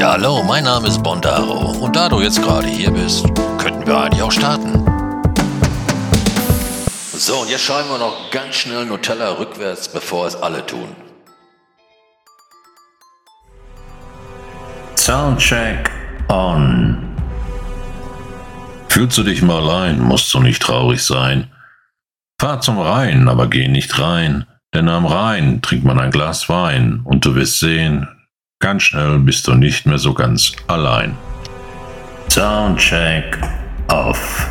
Ja, hallo, mein Name ist Bondaro und da du jetzt gerade hier bist, könnten wir eigentlich auch starten. So, und jetzt schreiben wir noch ganz schnell Nutella rückwärts, bevor es alle tun. Soundcheck on. Fühlst du dich mal allein, musst du nicht traurig sein. Fahr zum Rhein, aber geh nicht rein, denn am Rhein trinkt man ein Glas Wein und du wirst sehen, ganz schnell bist du nicht mehr so ganz allein. Soundcheck off.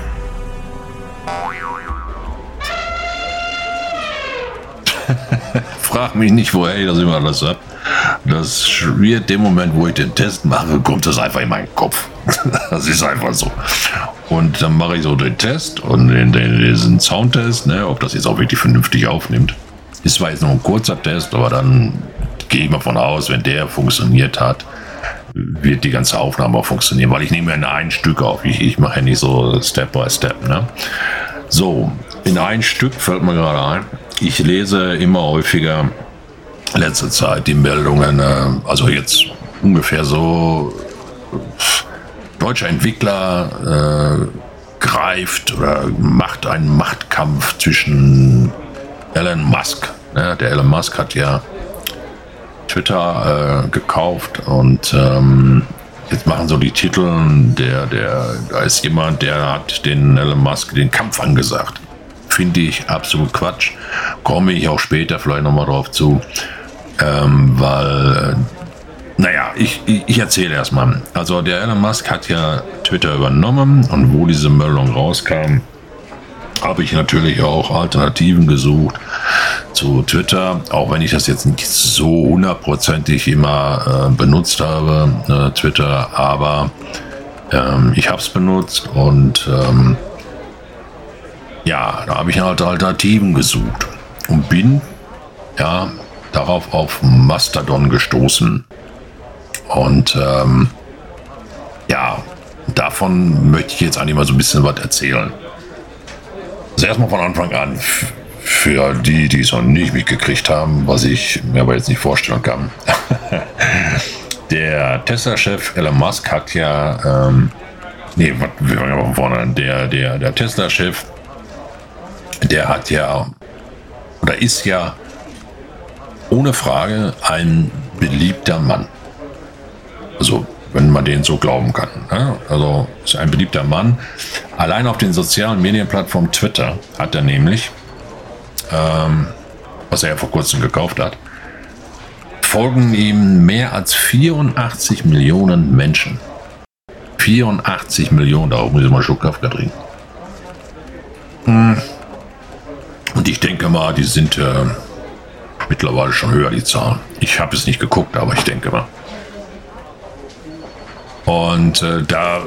Frag mich nicht, woher ich das immer alles hab. Das wird dem Moment, wo ich den Test mache, kommt das einfach in meinen Kopf. das ist einfach so. Und dann mache ich so den Test und den, den, diesen Soundtest, ne, ob das jetzt auch wirklich vernünftig aufnimmt. Ist zwar jetzt nur ein kurzer Test, aber dann gehe ich mal von aus, wenn der funktioniert hat, wird die ganze Aufnahme auch funktionieren, weil ich nehme ja in ein Stück auf. Ich, ich mache ja nicht so Step by Step. Ne? So, in ein Stück fällt mir gerade ein. Ich lese immer häufiger letzte Zeit die Meldungen, äh, also jetzt ungefähr so, deutscher Entwickler äh, greift oder macht einen Machtkampf zwischen Elon Musk. Ja, der Elon Musk hat ja Twitter äh, gekauft und ähm, jetzt machen so die Titel, der, der, da ist jemand, der hat den Elon Musk den Kampf angesagt. Finde ich absolut Quatsch. Komme ich auch später vielleicht nochmal drauf zu. Ähm, weil, äh, naja, ich, ich, ich erzähle erstmal. Also der Elon Musk hat ja Twitter übernommen und wo diese Meldung rauskam, habe ich natürlich auch Alternativen gesucht zu Twitter, auch wenn ich das jetzt nicht so hundertprozentig immer äh, benutzt habe, äh, Twitter, aber ähm, ich habe es benutzt und ähm, ja, da habe ich halt Alternativen gesucht und bin ja darauf auf Mastodon gestoßen. Und ähm, ja, davon möchte ich jetzt eigentlich mal so ein bisschen was erzählen. Also erstmal von Anfang an, für die, die es noch nicht mitgekriegt haben, was ich mir aber jetzt nicht vorstellen kann. der Tesla-Chef Elon Musk hat ja, ähm, nee, wir fangen mal von vorne an. Der, der, der Tesla-Chef, der hat ja, oder ist ja ohne Frage ein beliebter Mann. Also wenn man den so glauben kann. Ne? Also ist ein beliebter Mann. Allein auf den sozialen Medienplattformen Twitter hat er nämlich, ähm, was er ja vor kurzem gekauft hat, folgen ihm mehr als 84 Millionen Menschen. 84 Millionen, da muss ich mal einen Schluck trinken. Hm. Und ich denke mal, die sind äh, mittlerweile schon höher, die Zahlen. Ich habe es nicht geguckt, aber ich denke mal. Und äh, da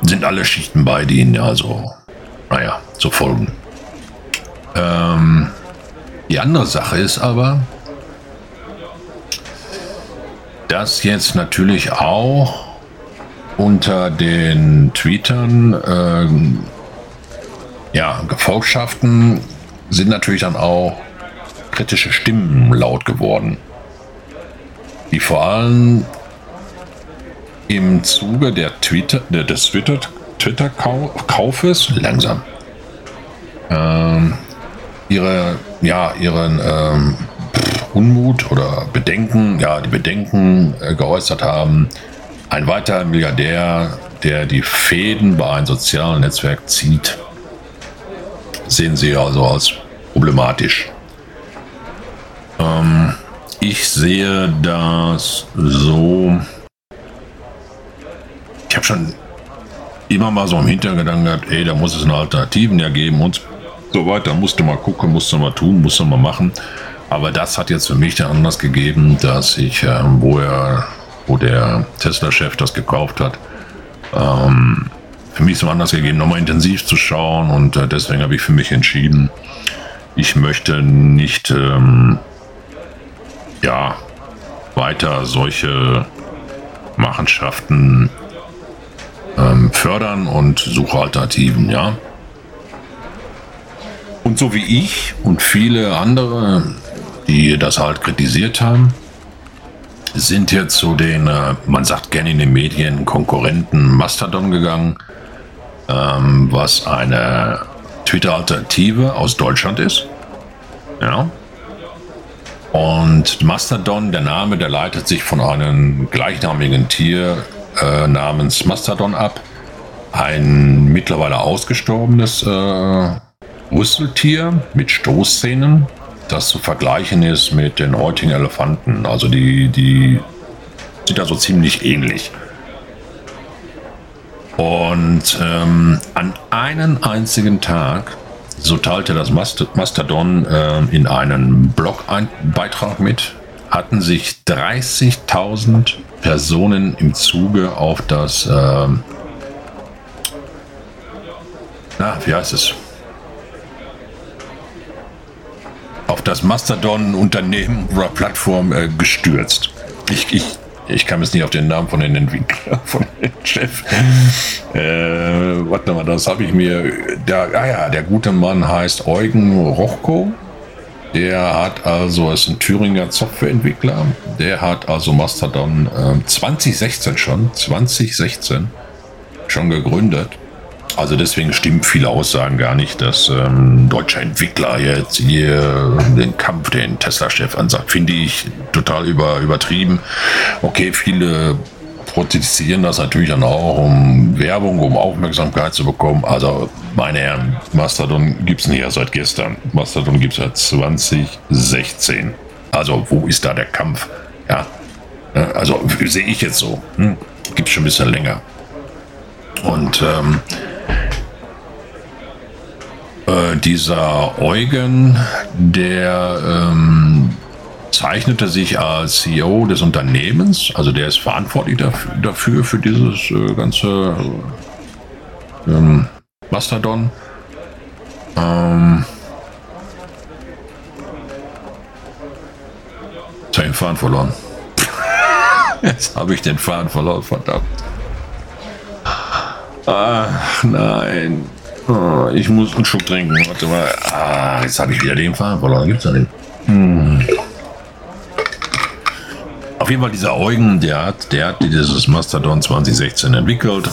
sind alle Schichten bei, die ihn also, naja, zu folgen. Ähm, die andere Sache ist aber, dass jetzt natürlich auch unter den Tweetern, äh, ja, Gefolgschaften sind natürlich dann auch kritische Stimmen laut geworden, die vor allem im Zuge der Twitter, des Twitter-Kaufes langsam ähm, ihre, ja, ihren ähm, Unmut oder Bedenken, ja, die Bedenken äh, geäußert haben. Ein weiterer Milliardär, der die Fäden bei einem sozialen Netzwerk zieht, sehen sie also als problematisch. Ähm, ich sehe das so, ich habe schon immer mal so im Hintergedanken gehabt, ey, da muss es eine Alternativen ja geben und so weiter. Musste mal gucken, musste mal tun, musste mal machen. Aber das hat jetzt für mich den Anlass gegeben, dass ich, äh, wo er, wo der Tesla-Chef das gekauft hat, ähm, für mich so Anlass gegeben, nochmal intensiv zu schauen und äh, deswegen habe ich für mich entschieden, ich möchte nicht, ähm, ja, weiter solche Machenschaften ähm, fördern und suche Alternativen, ja. Und so wie ich und viele andere, die das halt kritisiert haben, sind jetzt zu den, äh, man sagt gerne in den Medien, Konkurrenten Mastodon gegangen, ähm, was eine Twitter-Alternative aus Deutschland ist. Ja. Und Mastodon, der Name, der leitet sich von einem gleichnamigen Tier äh, namens Mastodon ab. Ein mittlerweile ausgestorbenes äh, Rüsseltier mit Stoßzähnen, das zu vergleichen ist mit den heutigen Elefanten. Also die, die sind also ziemlich ähnlich. Und ähm, an einem einzigen Tag, so teilte das Mastodon äh, in einem Blogbeitrag mit, hatten sich 30.000 Personen im Zuge auf das, äh, na, wie heißt es? Auf das Mastodon-Unternehmen oder Plattform äh, gestürzt. Ich, ich ich kam jetzt nicht auf den Namen von den Entwicklern, von dem Chef. Äh, warte mal, das habe ich mir. Der, ah ja, der gute Mann heißt Eugen Rochko. Der hat also, ist ein Thüringer Softwareentwickler. Der hat also Mastodon äh, 2016 schon, 2016 schon gegründet. Also deswegen stimmen viele Aussagen gar nicht, dass ähm, deutscher Entwickler jetzt hier den Kampf den Tesla-Chef ansagt. Finde ich total über, übertrieben. Okay, viele protestieren das natürlich dann auch, um Werbung, um Aufmerksamkeit zu bekommen. Also, meine Herren, Mastodon gibt es nicht erst seit gestern. Mastodon gibt es seit 2016. Also, wo ist da der Kampf? Ja, also sehe ich jetzt so. Hm? Gibt es schon ein bisschen länger. Und ähm, äh, dieser Eugen, der ähm, zeichnete sich als CEO des Unternehmens, also der ist verantwortlich dafür, für dieses äh, ganze ähm, Mastodon. Ähm, jetzt habe ich den Faden verloren. Jetzt habe ich den Faden verloren, verdammt. Ach nein. Oh, ich muss einen Schluck trinken. Warte mal. Ah, jetzt habe ich wieder den Faden verloren. Gibt's da den? Hm. Auf jeden Fall dieser Eugen, der hat, der hat dieses Mastodon 2016 entwickelt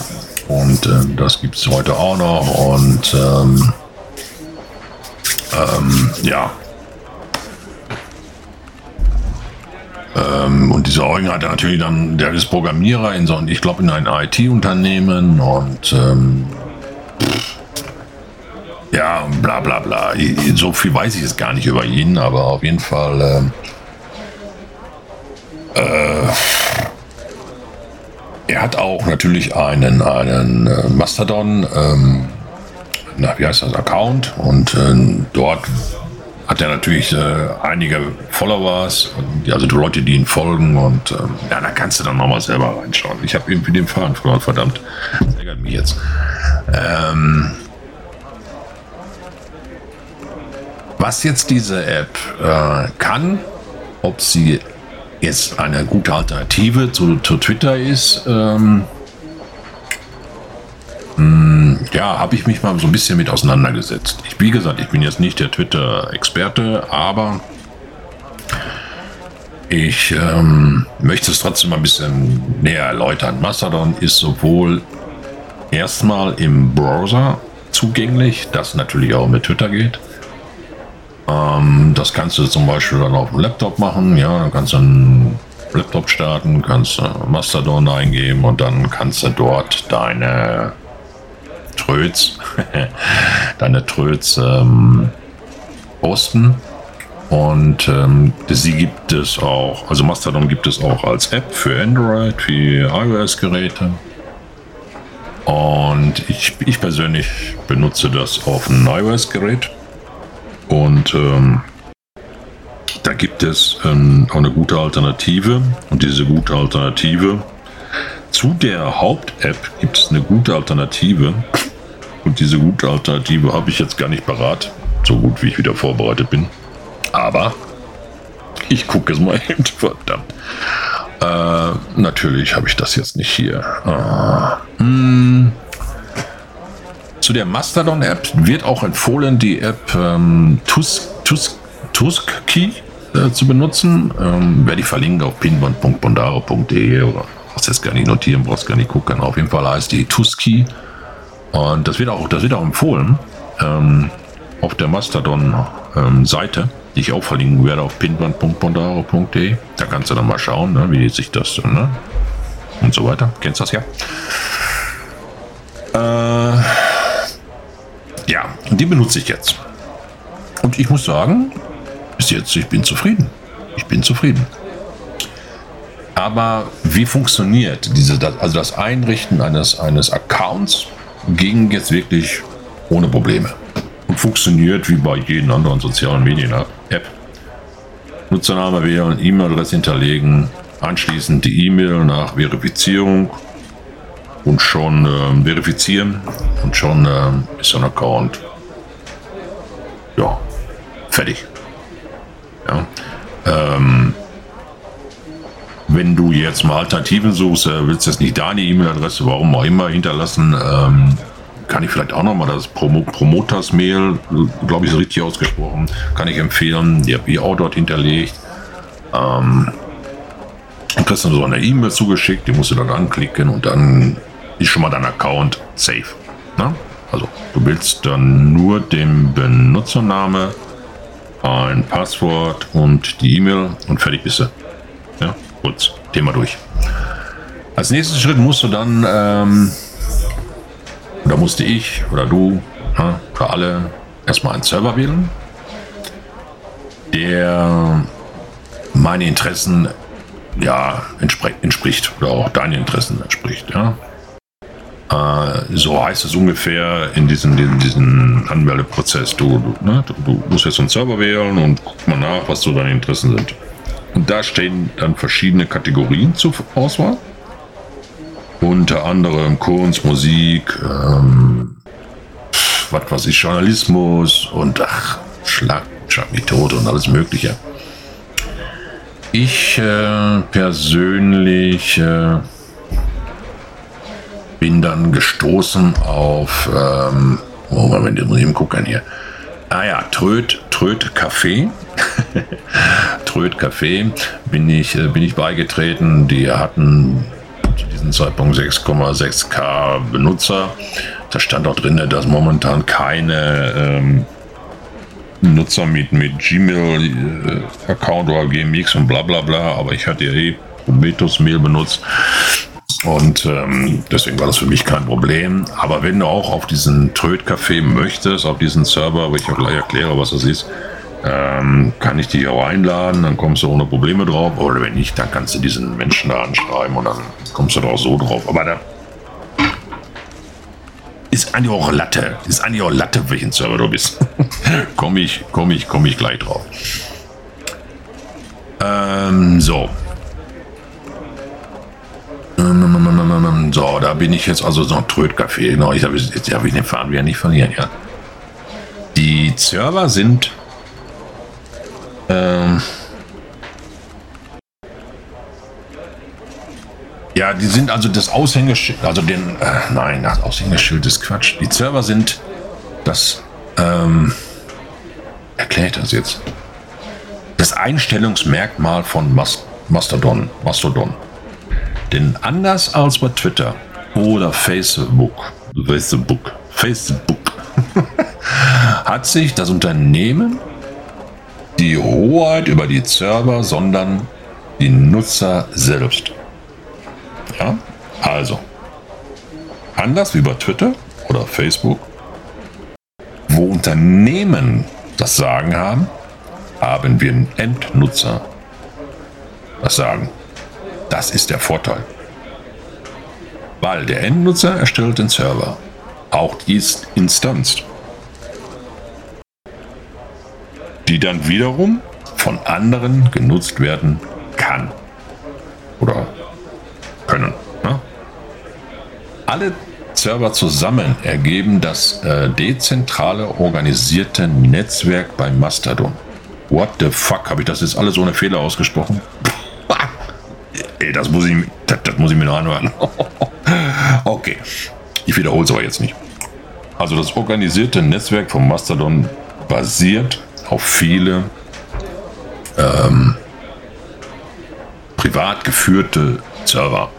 und äh, das gibt es heute auch noch und ähm, ähm, ja. Ähm, und dieser Eugen hat natürlich dann, der ist Programmierer in so, ich glaube in ein IT-Unternehmen und ähm, ja, bla bla bla. So viel weiß ich jetzt gar nicht über ihn, aber auf jeden Fall. Äh, er hat auch natürlich einen, einen äh, Mastodon, ähm, na, wie heißt das, Account und äh, dort hat er natürlich äh, einige Followers, also die Leute, die ihn folgen und ähm, ja, da kannst du dann nochmal selber reinschauen. Ich habe irgendwie den Faden verloren, verdammt. Das ärgert mich jetzt. Ähm, Was jetzt diese App äh, kann, ob sie jetzt eine gute Alternative zu, zu Twitter ist, ähm, mh, hm, ja, habe ich mich mal so ein bisschen mit auseinandergesetzt. Ich, wie gesagt, ich bin jetzt nicht der Twitter-Experte, aber ich ähm, möchte es trotzdem mal ein bisschen näher erläutern. Mastodon ist sowohl erstmal im Browser zugänglich, das natürlich auch mit Twitter geht. Ähm, das kannst du zum Beispiel dann auf dem Laptop machen. Ja, dann kannst du einen Laptop starten, kannst Mastodon eingeben und dann kannst du dort deine Tröts, deine Tröts ähm, posten. Und ähm, sie gibt es auch, also Mastodon gibt es auch als App für Android, für iOS-Geräte. Und ich, ich persönlich benutze das auf einem iOS-Gerät. Und ähm, da gibt es ähm, auch eine gute Alternative. Und diese gute Alternative zu der Haupt-App gibt es eine gute Alternative. Und diese gute Alternative habe ich jetzt gar nicht parat, so gut wie ich wieder vorbereitet bin. Aber ich gucke es mal eben, verdammt. Äh, natürlich habe ich das jetzt nicht hier. Ah, hm. Zu der Mastodon-App wird auch empfohlen die App ähm, Tusk, Tusk, Tuski. äh, zu benutzen. Ähm, werde ich verlinken auf pinband.bondaro.de oder brauchst jetzt gar nicht notieren, brauchst gar nicht gucken. Auf jeden Fall heißt die Tuski. Und das wird auch, das wird auch empfohlen ähm, auf der Mastodon-Seite, ähm, die ich auch verlinken werde auf pinband.bondaro.de. Da kannst du dann mal schauen, ne, wie sich das ne, und so weiter. Kennst du das ja? Äh, ja, die benutze ich jetzt. Und ich muss sagen, bis jetzt, ich bin zufrieden. Ich bin zufrieden. Aber wie funktioniert diese, also das Einrichten eines, eines Accounts ging jetzt wirklich ohne Probleme. Und funktioniert wie bei jedem anderen sozialen Medien-App. Nutzername wählen, E-Mail-Adresse hinterlegen, anschließend die E-Mail nach Verifizierung und schon äh, verifizieren und schon äh, ist so ein Account ja fertig. Ja. Ähm, wenn du jetzt mal Alternativen suchst, äh, willst du jetzt nicht deine E-Mail-Adresse, warum auch immer, hinterlassen, ähm, kann ich vielleicht auch nochmal das Promo Promoters-Mail, glaube ich, ist richtig ausgesprochen, kann ich empfehlen. Die habe ich auch dort hinterlegt. Ähm, du kriegst dann so eine E-Mail zugeschickt, die musst du dann anklicken und dann ist schon mal dein Account safe. Ne? Also du willst dann nur den Benutzername, ein Passwort und die E-Mail und fertig bist du. Ja, gut, Thema durch. Als nächsten Schritt musst du dann, ähm, oder musste ich oder du, ja, oder alle, erstmal einen Server wählen, der meine Interessen ja, entspricht oder auch deine Interessen entspricht. Ja. Äh, so heißt es ungefähr in diesem, in diesem Anmeldeprozess. Du, du, ne, du, musst jetzt einen Server wählen und guck mal nach, was so deine Interessen sind. Und da stehen dann verschiedene Kategorien zur Auswahl. Unter anderem Kunst, Musik, ähm, was weiß ich, Journalismus und ach, Schlag, Schlag mich tot und alles Mögliche. Ich äh, persönlich äh, bin dann gestoßen auf, ähm, Moment, jetzt muss ich eben gucken hier. Ah ja, Tröd, Tröd Café. Tröd Café bin ich, äh, bin ich beigetreten. Die hatten zu diesem Zeitpunkt 6,6k Benutzer. Da stand auch drin, dass momentan keine ähm, Nutzer mit, mit Gmail-Account äh, oder GMX und bla bla bla, aber ich hatte ja eh Prometheus Mail benutzt. Und ähm, deswegen war das für mich kein Problem. Aber wenn du auch auf diesen Tröd-Café möchtest, auf diesen Server, wo ich auch gleich erkläre, was das ist, ähm, kann ich dich auch einladen, dann kommst du ohne Probleme drauf. Oder wenn nicht, dann kannst du diesen Menschen da anschreiben und dann kommst du da auch so drauf. Aber da ist eigentlich auch Latte. Ist eigentlich auch Latte, welchen Server du bist. komm ich, komm ich, komm ich gleich drauf. Ähm, so. So, da bin ich jetzt also so ein Trödcafé. Genau, ich habe jetzt habe ich den Faden wieder nicht verlieren, ja. Die Server sind ähm, ja, die sind also das Aushängeschild, also den, äh, nein, das Aushängeschild ist Quatsch. Die Server sind das, ähm, erklärt das jetzt, das Einstellungsmerkmal von Mastodon, Mastodon. Denn anders als bei Twitter oder Facebook, Facebook, Facebook, hat sich das Unternehmen die Hoheit über die Server, sondern die Nutzer selbst. Ja, also, anders wie bei Twitter oder Facebook, wo Unternehmen das Sagen haben, haben wir Endnutzer das Sagen. Das ist der Vorteil. Weil der Endnutzer erstellt den Server, auch die Instanz, die dann wiederum von anderen genutzt werden kann. Oder können. Ne? Alle Server zusammen ergeben das äh, dezentrale organisierte Netzwerk bei Mastodon. What the fuck? Habe ich das jetzt alles ohne Fehler ausgesprochen? Ey, das muss ich, das, das muss ich mir noch anhören. okay, ich wiederhole es aber jetzt nicht. Also das organisierte Netzwerk von Mastodon basiert auf viele ähm, privat geführte Server.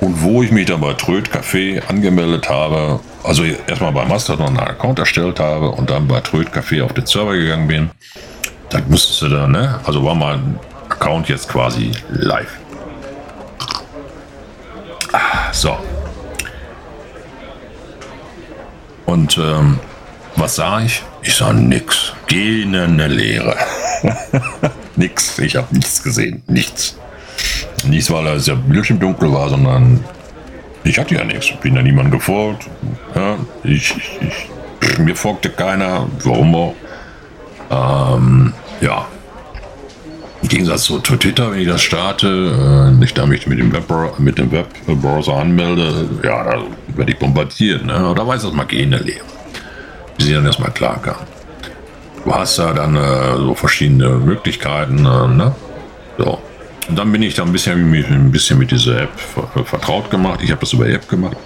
Und wo ich mich dann bei Tröd Café angemeldet habe, also erstmal bei Mastodon einen Account erstellt habe und dann bei Tröd Café auf den Server gegangen bin, dann musstest du dann, ne? Also war mein Account jetzt quasi live. Ah, so. Und ähm, was sah ich? Ich sah nix. Gähnende Leere. nix. Ich habe nichts gesehen. Nichts. Nicht, weil es ja Bildschirm dunkel war, sondern ich hatte ja nichts. Bin ja niemand gefolgt. Ja, ich, ich, ich, mir folgte keiner. Warum auch? Ähm, ja. Im Gegensatz zu Twitter, wenn ich das starte, äh, ich da mich mit dem, Web, mit dem Webbrowser anmelde, ja, da werde ich bombardiert. Ne? Oder weiß das mal der Lehre. Bis ich dann erstmal klar kam. Du hast da dann äh, so verschiedene Möglichkeiten, äh, ne? So. Und dann bin ich da ein bisschen, ein bisschen mit dieser App vertraut gemacht. Ich habe das über App gemacht.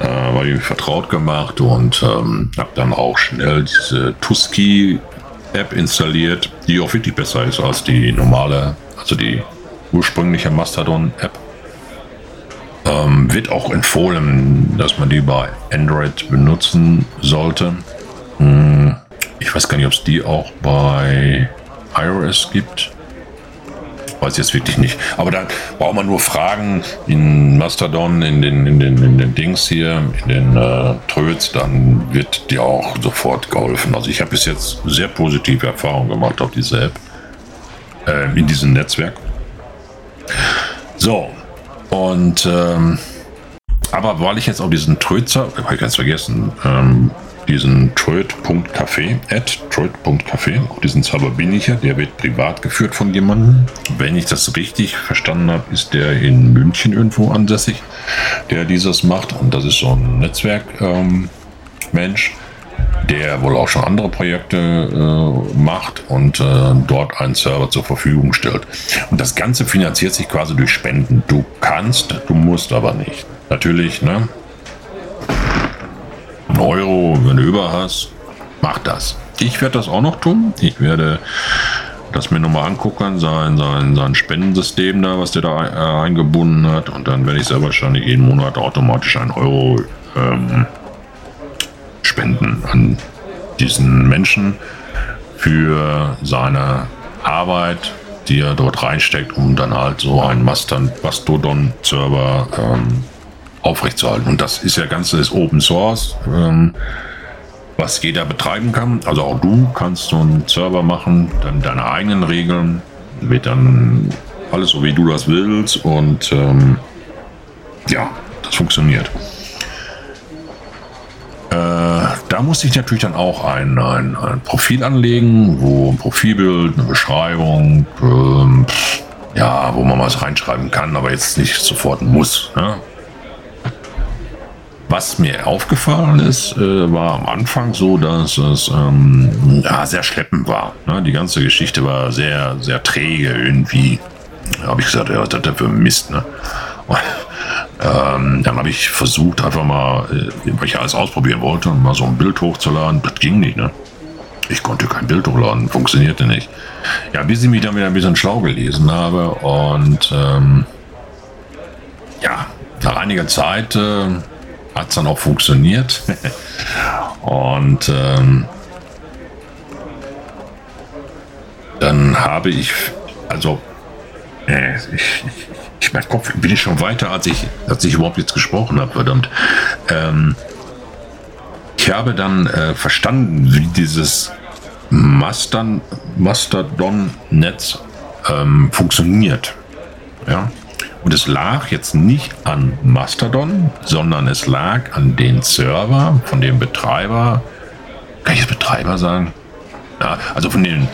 Äh, war ich vertraut gemacht und ähm, habe dann auch schnell diese Tusky App installiert, die auch wirklich besser ist als die normale, also die ursprüngliche Mastodon-App. Ähm, wird auch empfohlen, dass man die bei Android benutzen sollte. Hm, ich weiß gar nicht, ob es die auch bei iOS gibt weiß jetzt wirklich nicht. Aber da braucht man nur fragen in Mastodon, in den, in den, in den Dings hier, in den äh, Tröts, dann wird dir auch sofort geholfen. Also ich habe bis jetzt sehr positive Erfahrungen gemacht auf diese App, äh, in diesem Netzwerk. So, und ähm, aber weil ich jetzt auf diesen Trözer, habe ich ganz vergessen, ähm, diesen Troid.café, at Troid.café, auf diesen Server bin ich ja, der wird privat geführt von jemandem. Wenn ich das richtig verstanden habe, ist der in München irgendwo ansässig, der dieses macht. Und das ist so ein Netzwerkmensch, ähm, der wohl auch schon andere Projekte äh, macht und äh, dort einen Server zur Verfügung stellt. Und das Ganze finanziert sich quasi durch Spenden. Du kannst, du musst aber nicht. Natürlich, ne? Einen Euro, wenn du über hast, mach das. Ich werde das auch noch tun. Ich werde das mir nochmal angucken, sein, sein, sein Spendensystem da, was der da äh, eingebunden hat. Und dann werde ich sehr wahrscheinlich jeden Monat automatisch einen Euro ähm, spenden an diesen Menschen für seine Arbeit, die er dort reinsteckt, um dann halt so einen Mastodon-Server ähm, aufrechtzuerhalten. Und das ist ja ganz das Open Source, ähm, was jeder betreiben kann. Also auch du kannst so einen Server machen, dann deine eigenen Regeln, wird dann alles so wie du das willst und ähm, ja, das funktioniert. Äh, da musste ich natürlich dann auch ein, ein, ein, Profil anlegen, wo ein Profilbild, eine Beschreibung, ähm, ja, wo man was reinschreiben kann, aber jetzt nicht sofort muss. Ne? Was mir aufgefallen ist, äh, war am Anfang so, dass es ähm, ja, sehr schleppend war. Ne? Die ganze Geschichte war sehr, sehr träge irgendwie. Habe ich gesagt, ja, was ist das für Mist. Ne? Und, ähm, dann habe ich versucht, einfach mal, äh, weil ich alles ausprobieren wollte, mal so ein Bild hochzuladen. Das ging nicht. Ne? Ich konnte kein Bild hochladen, funktionierte nicht. Ja, bis ich mich dann wieder ein bisschen schlau gelesen habe und ähm, ja, nach einiger Zeit äh, hat es dann auch funktioniert. und ähm, dann habe ich, also, äh, ich, ich, mein Kopf bin ich schon weiter, als ich, als ich überhaupt jetzt gesprochen habe, verdammt. Ähm, ich habe dann äh, verstanden, wie dieses Mastodon-Netz ähm, funktioniert. Ja. Und es lag jetzt nicht an Mastodon, sondern es lag an den Server von dem Betreiber. Kann ich das Betreiber sagen? Ja, also von den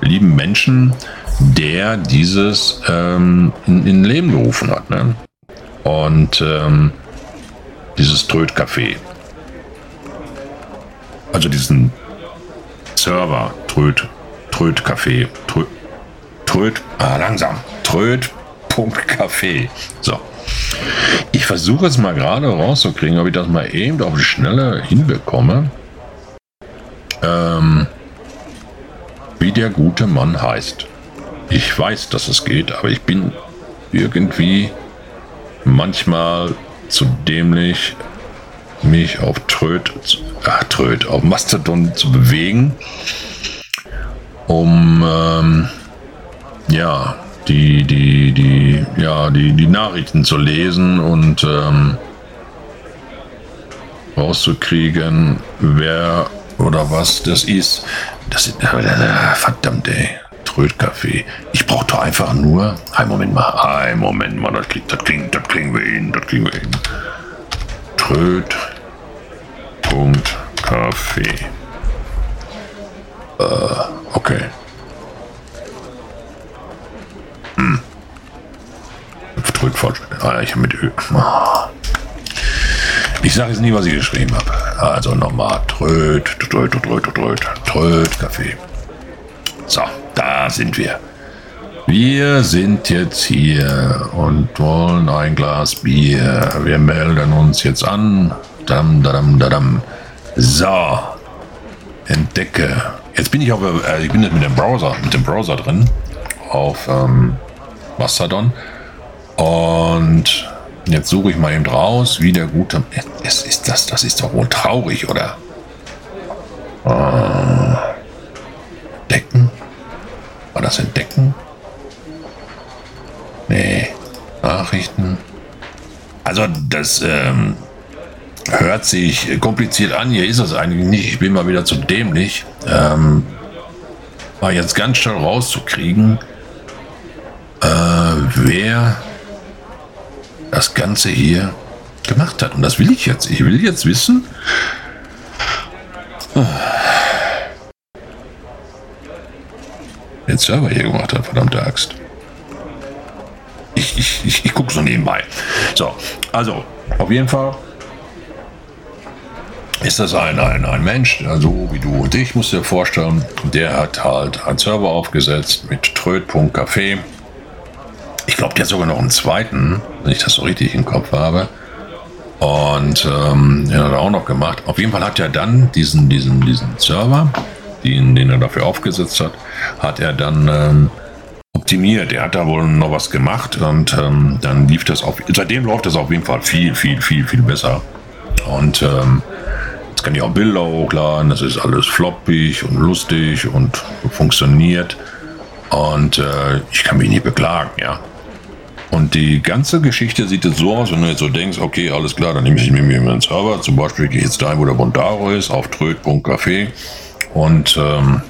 lieben Menschen, der dieses ähm, in, in, Leben gerufen hat. Ne? Und ähm, dieses Tröd-Café. Also diesen Server, Tröd, Tröd-Café, Tröd, Tröd, ah, langsam, Tröd, Café. So. Ich versuche es mal gerade rauszukriegen, ob ich das mal eben auf die Schnelle hinbekomme. Ähm, wie der gute Mann heißt. Ich weiß, dass es geht, aber ich bin irgendwie manchmal zu dämlich, mich auf Tröd, ach, Tröd, auf Mastodon zu bewegen, um ähm, ja die die die ja die die Nachrichten zu lesen und ähm, rauszukriegen, wer oder was das ist. Das ist äh, verdammt ey. Trödcafé. Ich brauche doch einfach nur. Ein Moment mal. Ein Moment mal. Das klingt, das klingt, das kriegen wir hin. Das kriegen wir hin. Tröd. Punkt. Kaffee. Äh, okay. Tröd falsch. Ah, ich habe mit Ö. Ah. Ich sage jetzt nie, was ich geschrieben habe. Also nochmal. Tröd, tröd, tröd, tröd, tröd, Kaffee. So, da sind wir. Wir sind jetzt hier und wollen ein Glas Bier. Wir melden uns jetzt an. Dam, dam, dam. So. Entdecke. Jetzt bin ich auf, äh, ich bin jetzt mit dem Browser, mit dem Browser drin auf ähm, Mastodon und jetzt suche ich mal eben raus, wie der gute. Es ist das, das ist doch wohl traurig, oder? Äh, Decken? War das Entdecken? Nee. Nachrichten. Also das ähm, hört sich kompliziert an. Hier ist es eigentlich nicht. Ich bin mal wieder zu dämlich. Ähm, war jetzt ganz schnell rauszukriegen, äh, wer das Ganze hier gemacht hat. Und das will ich jetzt. Ich will jetzt wissen. Den Server hier gemacht hat, verdammte Axt. Ich, ich, ich, ich gucke so nebenbei. So, also, auf jeden Fall ist das ein, ein, ein Mensch, also wie du und ich, musst dir vorstellen, der hat halt einen Server aufgesetzt mit tröd.café. Ich glaube, der sogar noch einen zweiten, wenn ich das so richtig im Kopf habe. Und ähm, den hat er auch noch gemacht. Auf jeden Fall hat er dann diesen, diesen, diesen Server, den, den er dafür aufgesetzt hat, hat er dann ähm, optimiert. Er hat da wohl noch was gemacht und ähm, dann lief das auf. Seitdem läuft das auf jeden Fall viel, viel, viel, viel besser. Und ähm, jetzt kann ich auch Bilder hochladen. Das ist alles floppig und lustig und funktioniert. Und äh, ich kann mich nicht beklagen, ja. Und die ganze Geschichte sieht jetzt so aus, wenn du jetzt so denkst, okay, alles klar, dann nehme ich mir einen Server. Zum Beispiel gehe ich jetzt dahin, wo der Bondaro ist, auf tröd.café. Und ähm,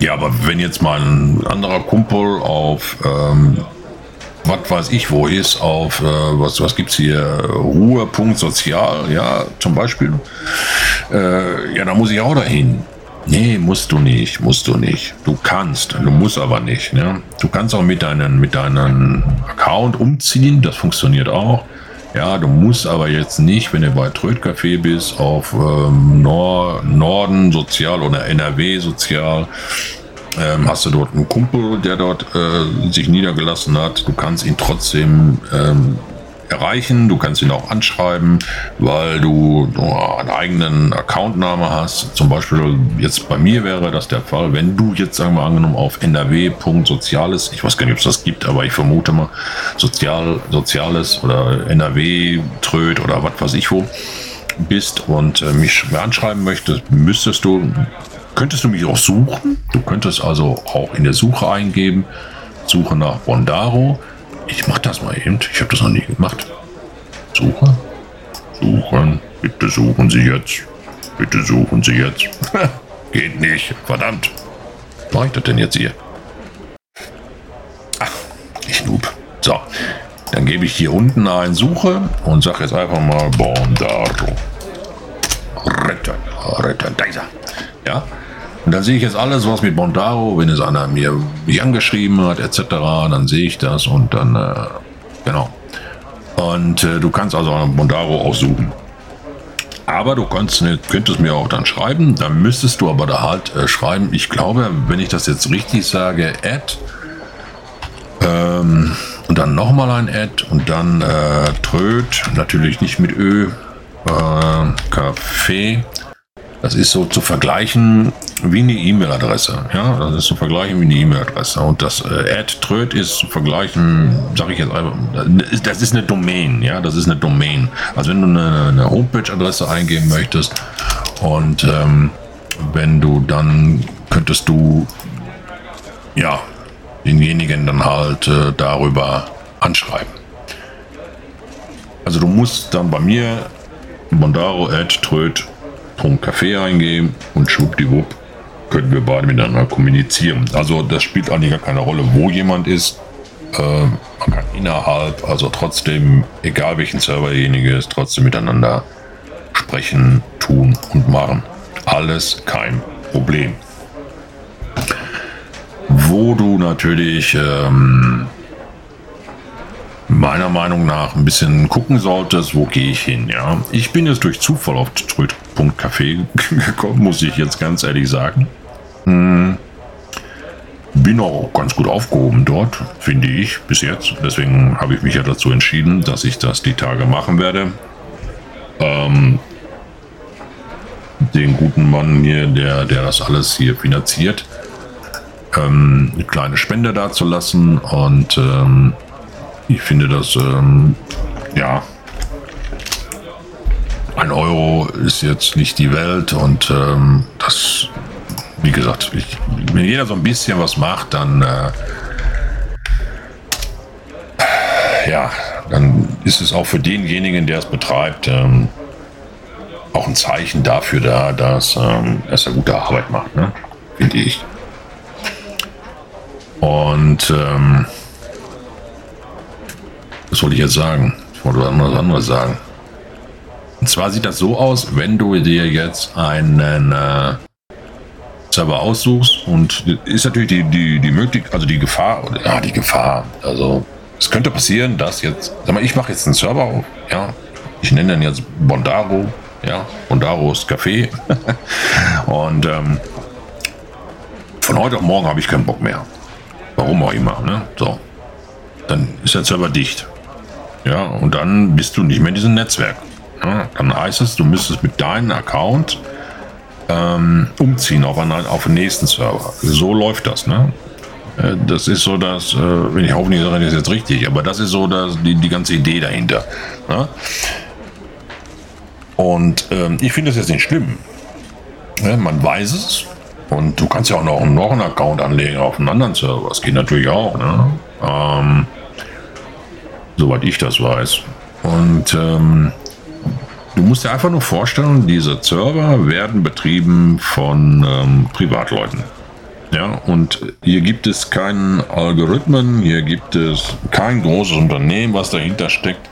ja, aber wenn jetzt mal ein anderer Kumpel auf ähm, was weiß ich wo ist, auf äh, was, was gibt es hier, Ruhe.sozial, ja, zum Beispiel, äh, ja, da muss ich auch dahin. Nee, musst du nicht, musst du nicht. Du kannst, du musst aber nicht. Ne? Du kannst auch mit deinem mit deinen Account umziehen, das funktioniert auch. Ja, du musst aber jetzt nicht, wenn du bei Trödcafé bist, auf ähm, Nor Norden Sozial oder NRW Sozial, ähm, hast du dort einen Kumpel, der dort äh, sich niedergelassen hat. Du kannst ihn trotzdem ähm, erreichen. Du kannst ihn auch anschreiben, weil du einen eigenen Accountname hast. Zum Beispiel jetzt bei mir wäre das der Fall, wenn du jetzt, sagen wir angenommen, auf nrw.soziales, ich weiß gar nicht, ob es das gibt, aber ich vermute mal, Sozial, Soziales oder NRW, Tröd oder was weiß ich wo bist und äh, mich anschreiben möchtest, müsstest du, könntest du mich auch suchen. Du könntest also auch in der Suche eingeben, Suche nach Bondaro ich mach das mal eben. Ich habe das noch nie gemacht. Suche. Suchen. Bitte suchen Sie jetzt. Bitte suchen Sie jetzt. Geht nicht. Verdammt. Was mache ich das denn jetzt hier? Ach, ich noob. So. Dann gebe ich hier unten ein Suche und sage jetzt einfach mal Bondaro. Retten. Retten. Da ist er. Ja. Und dann sehe ich jetzt alles, was mit Bondaro, wenn es einer mir mich angeschrieben hat, etc., dann sehe ich das und dann, äh, genau. Und äh, du kannst also Bondaro aussuchen. Aber du kannst, könntest mir auch dann schreiben, dann müsstest du aber da halt äh, schreiben, ich glaube, wenn ich das jetzt richtig sage, Add, ähm, und dann nochmal ein Add und dann äh, Tröd, natürlich nicht mit Ö, äh, Kaffee Das ist so zu vergleichen wie eine E-Mail-Adresse. Ja, das ist zu vergleichen wie eine E-Mail-Adresse. Und das äh, Ad-Tröd ist zu vergleichen, sage ich jetzt einfach, das ist eine Domain. Ja, das ist eine Domain. Also wenn du eine, eine Homepage-Adresse eingeben möchtest und ähm, wenn du dann könntest du ja denjenigen dann halt äh, darüber anschreiben. Also du musst dann bei mir Mondaro at Tröd Café eingeben und schwuppdiwupp können wir beide miteinander kommunizieren. Also das spielt eigentlich gar keine Rolle, wo jemand ist. Äh, man kann innerhalb, also trotzdem, egal welchen Server derjenige ist, trotzdem miteinander sprechen, tun und machen. Alles kein Problem. Wo du natürlich ähm, meiner Meinung nach ein bisschen gucken solltest, wo gehe ich hin. Ja, ich bin jetzt durch Zufall auf Tröd.café gekommen, muss ich jetzt ganz ehrlich sagen. Hm. Bin auch ganz gut aufgehoben dort, finde ich, bis jetzt. Deswegen habe ich mich ja dazu entschieden, dass ich das die Tage machen werde. Ähm, den guten Mann hier, der, der das alles hier finanziert, ähm, eine kleine Spende dazulassen und ähm, ich finde das, ähm, ja, ein Euro ist jetzt nicht die Welt und ähm, das, wie gesagt, ich, wenn jeder so ein bisschen was macht, dann, äh, ja, dann ist es auch für denjenigen, der es betreibt, ähm, auch ein Zeichen dafür da, dass, ähm, er gute Arbeit macht, ne? finde ich. Und ähm, was wollte ich jetzt sagen? Ich wollte was anderes sagen. Und zwar sieht das so aus, wenn du dir jetzt einen äh, Server aussuchst und ist natürlich die, die, die Möglichkeit, also die Gefahr, ja, die Gefahr, also es könnte passieren, dass jetzt, sag mal, ich mache jetzt einen Server auf, ja, ich nenne den jetzt Bondaro, ja, Bondaros Café und ähm, von heute auf morgen habe ich keinen Bock mehr. Warum auch immer, ne? So. Dann ist der Server dicht. Ja, und dann bist du nicht mehr in diesem Netzwerk. Ja, dann heißt es, du müsstest mit deinem Account ähm, umziehen auf einen, auf den nächsten Server. So läuft das, ne? Äh, das ist so, dass, äh, wenn ich hoffe, ich sage das jetzt richtig, aber das ist so dass die, die ganze Idee dahinter. Ne? Und ähm, ich finde das jetzt nicht schlimm. Ja, man weiß es. Und du kannst ja auch noch, noch einen Account anlegen auf einem anderen Server. Das geht natürlich auch. Ne? Ähm, soweit ich das weiß. Und ähm, du musst dir einfach nur vorstellen, diese Server werden betrieben von ähm, Privatleuten. Ja, und hier gibt es keinen Algorithmen, hier gibt es kein großes Unternehmen, was dahinter steckt,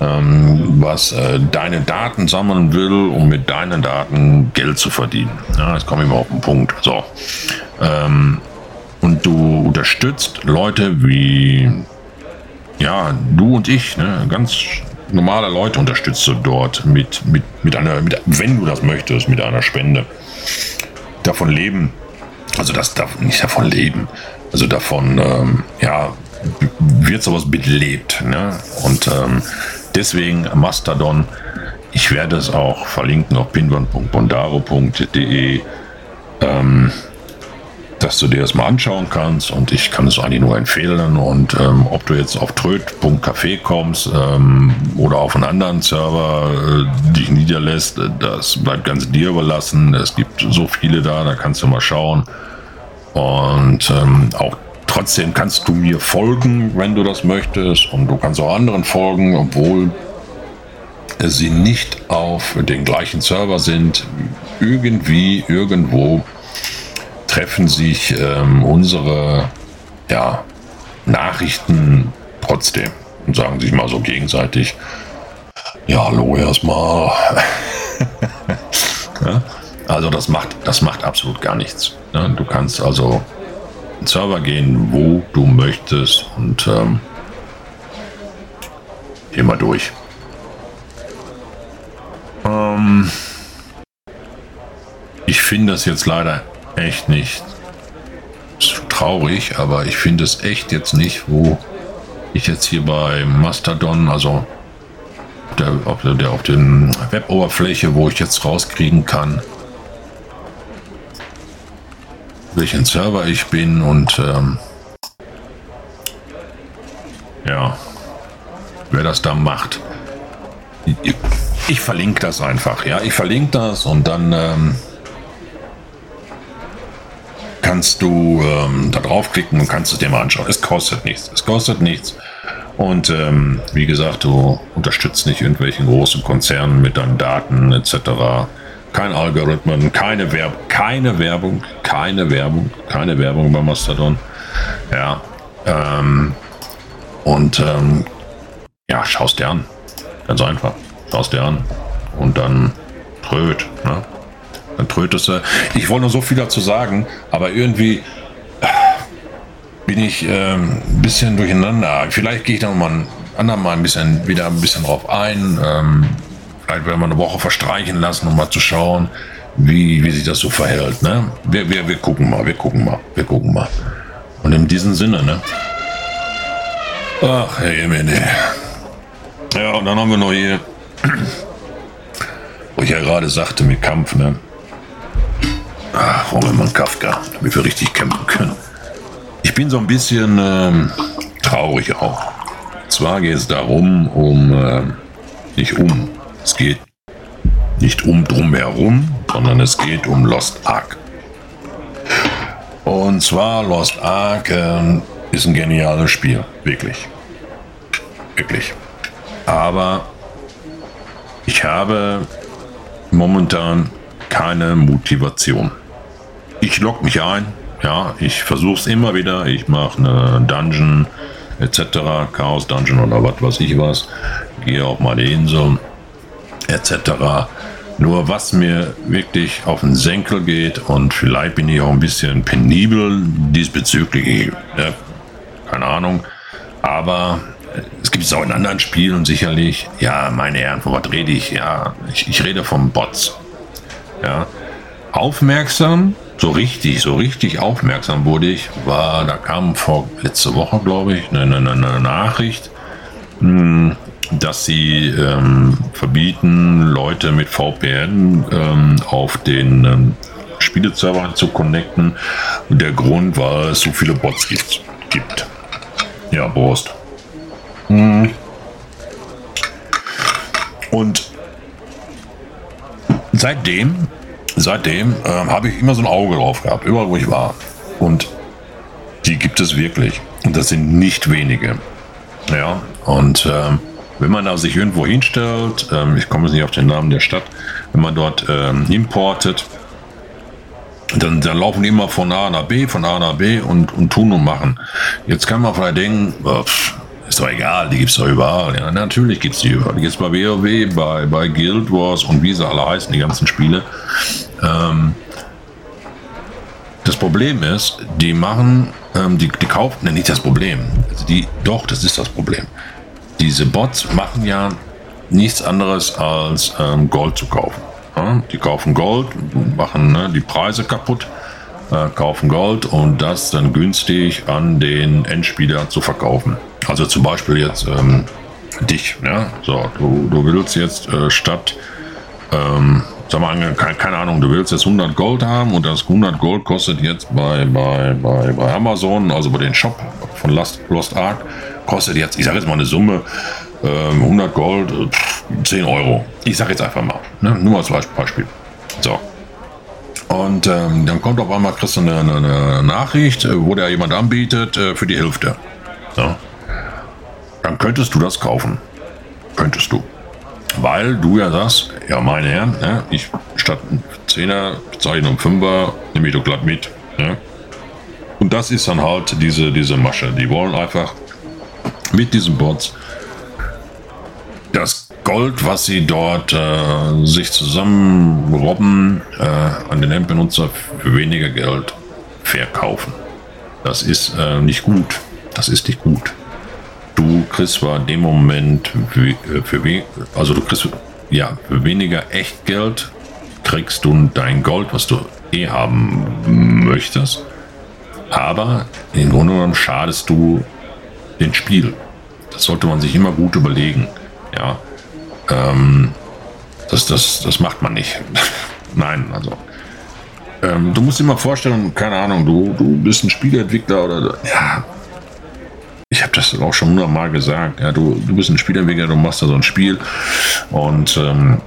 ähm, was äh, deine Daten sammeln will, um mit deinen Daten Geld zu verdienen. Ja, jetzt komme ich mal auf den Punkt. So. Ähm, und du unterstützt Leute wie ja, du und ich, ne, ganz normale Leute unterstützt du dort mit, mit, mit einer, mit, wenn du das möchtest, mit einer Spende. Davon leben, also das darf nicht davon leben, also davon, ähm, ja, wird sowas belebt. Ne? Und ähm, deswegen Mastodon, ich werde es auch verlinken auf pinwand.bondaro.de. Ähm, dass du dir das mal anschauen kannst und ich kann es eigentlich nur empfehlen und ähm, ob du jetzt auf tröd.café kommst ähm, oder auf einen anderen Server äh, dich niederlässt, das bleibt ganz dir überlassen. Es gibt so viele da, da kannst du mal schauen und ähm, auch trotzdem kannst du mir folgen, wenn du das möchtest und du kannst auch anderen folgen, obwohl sie nicht auf den gleichen Server sind, irgendwie, irgendwo treffen sich ähm, unsere ja, Nachrichten trotzdem und sagen sich mal so gegenseitig, ja, hallo erstmal. ja? Also das macht, das macht absolut gar nichts. Ja? Du kannst also in Server gehen, wo du möchtest und ähm, immer durch. Ähm, ich finde das jetzt leider echt nicht traurig, aber ich finde es echt jetzt nicht, wo ich jetzt hier bei Mastodon, also der, auf der, auf der Web-Oberfläche, wo ich jetzt rauskriegen kann, welchen Server ich bin und ähm, ja, wer das da macht. Ich, ich verlinke das einfach, ja, ich verlinke das und dann ähm, kannst du ähm, da draufklicken und kannst es dir mal anschauen. Es kostet nichts, es kostet nichts. Und ähm, wie gesagt, du unterstützt nicht irgendwelchen großen Konzernen mit deinen Daten etc. Kein Algorithmen, keine Werbung, keine Werbung, keine Werbung, keine Werbung bei Mastodon. Ja. Ähm, und ähm, ja, schaust dir an. Ganz einfach. Schaust dir an. Und dann tröd. Ne? Dann trötest du. Ich wollte nur so viel dazu sagen, aber irgendwie bin ich ähm, ein bisschen durcheinander. Vielleicht gehe ich dann mal ein andermal ein bisschen wieder ein bisschen drauf ein. Ähm, vielleicht werden wir eine Woche verstreichen lassen, um mal zu schauen, wie, wie sich das so verhält. Ne? Wir, wir, wir gucken mal, wir gucken mal, wir gucken mal. Und in diesem Sinne, ne? Ach, Herr Jemine. Ja, und dann haben wir noch hier, wo ich ja gerade sagte, mit Kampf, ne? Ach, mal einen Kafka, damit wir richtig kämpfen können. Ich bin so ein bisschen ähm, traurig auch. Zwar geht es darum, um, äh, nicht um, es geht nicht um drumherum, sondern es geht um Lost Ark. Und zwar Lost Ark äh, ist ein geniales Spiel, wirklich. Wirklich. Aber ich habe momentan keine Motivation. Ich logge mich ein, ja, ich versuche es immer wieder. Ich mache eine Dungeon etc., Chaos Dungeon oder was weiß ich was. Gehe auf meine Insel etc. Nur was mir wirklich auf den Senkel geht und vielleicht bin ich auch ein bisschen penibel diesbezüglich, ja, keine Ahnung, aber es gibt es auch in anderen Spielen sicherlich, ja, meine Herren, von was rede ich? Ja, ich, ich rede vom Bots. Ja, aufmerksam so richtig, so richtig aufmerksam wurde ich, war, da kam vor letzte Woche, glaube ich, eine, eine, eine Nachricht, hm, dass sie ähm, verbieten, Leute mit VPN ähm, auf den ähm, Spieleserver zu connecten. Und der Grund, weil es so viele Bots gibt. gibt. Ja, Prost. Hm. Und seitdem seitdem äh, habe ich immer so ein Auge drauf gehabt, überall wo ich war. Und die gibt es wirklich. Und das sind nicht wenige. Ja, und ähm, wenn man da sich irgendwo hinstellt, ähm, ich komme jetzt nicht auf den Namen der Stadt, wenn man dort ähm, importet, dann, dann laufen die immer von A nach B, von A nach B und, und tun und machen. Jetzt kann man vielleicht denken, pff, ist doch egal, die gibt es doch überall. Ja, natürlich gibt es die überall. Die gibt es bei WoW, bei, bei Guild Wars und wie sie alle heißen, die ganzen Spiele. Ähm, das Problem ist, die machen, ähm, die, die kaufen, nicht das Problem. Also die, doch, das ist das Problem. Diese Bots machen ja nichts anderes als ähm, Gold zu kaufen. Ja? Die kaufen Gold, machen ne, die Preise kaputt, äh, kaufen Gold und das dann günstig an den Endspieler zu verkaufen. Also zum Beispiel jetzt ähm, dich. Ja? So, du, du willst jetzt äh, statt, ähm, sag mal, keine, keine, Ahnung, du willst jetzt 100 Gold haben und das 100 Gold kostet jetzt bei, bei, bei, bei Amazon, also bei den Shop von Lost, Lost Ark, kostet jetzt, ich sage jetzt mal eine Summe, ähm, 100 Gold, 10 Euro. Ich sage jetzt einfach mal, ne? nur als Beispiel. So. Und ähm, dann kommt auf einmal, kriegst du eine, eine Nachricht, äh, wo der jemand anbietet äh, für die Hälfte. So dann könntest du das kaufen. Könntest du. Weil du ja sagst, ja meine Herren, ja, ich statt 10er bezeichne um 5er, nehme ich doch glatt mit. Ja. Und das ist dann halt diese, diese Masche. Die wollen einfach mit diesen Bots das Gold, was sie dort äh, sich zusammenrobben, äh, an den Endbenutzer für weniger Geld verkaufen. Das ist äh, nicht gut. Das ist nicht gut du kriegst zwar in dem Moment äh, für, für also du kriegst ja für weniger Echtgeld kriegst du dein Gold, was du eh haben möchtest, aber im Grunde genommen schadest du den Spiel. Das sollte man sich immer gut überlegen. Ja, ähm, das, das, das macht man nicht. Nein, also ähm, du musst dir mal vorstellen, keine Ahnung, du, du bist ein Spieleentwickler oder ja, ich habe das auch schon hundertmal gesagt. Ja, du, du bist ein Spielentwickler, du machst da so ein Spiel und ähm,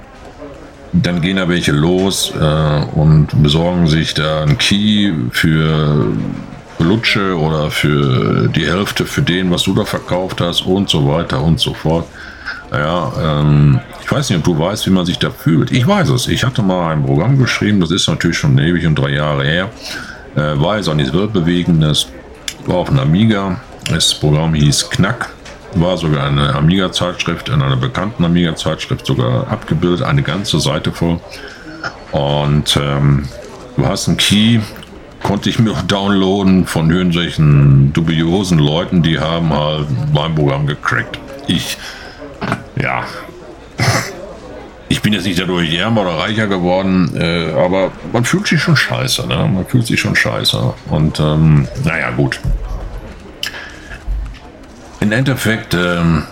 dann gehen da welche los äh, und besorgen sich da einen Key für Lutsche oder für die Hälfte für den, was du da verkauft hast und so weiter und so fort. Ja, ähm, ich weiß nicht, ob du weißt, wie man sich da fühlt. Ich weiß es. Ich hatte mal ein Programm geschrieben, das ist natürlich schon ewig und drei Jahre her. Äh, war jetzt auch nichts Weltbewegendes. War auf einem Amiga. Das Programm hieß Knack. War sogar eine Amiga-Zeitschrift, in einer bekannten Amiga-Zeitschrift sogar abgebildet, eine ganze Seite voll. Und ähm, du hast einen Key, konnte ich mir downloaden von irgendwelchen dubiosen Leuten, die haben halt mein Programm gecrackt. Ich, ja, ich bin jetzt nicht dadurch ärmer oder reicher geworden, äh, aber man fühlt sich schon scheiße, ne? Man fühlt sich schon scheiße. Und ähm, naja, gut. Im Endeffekt ähm,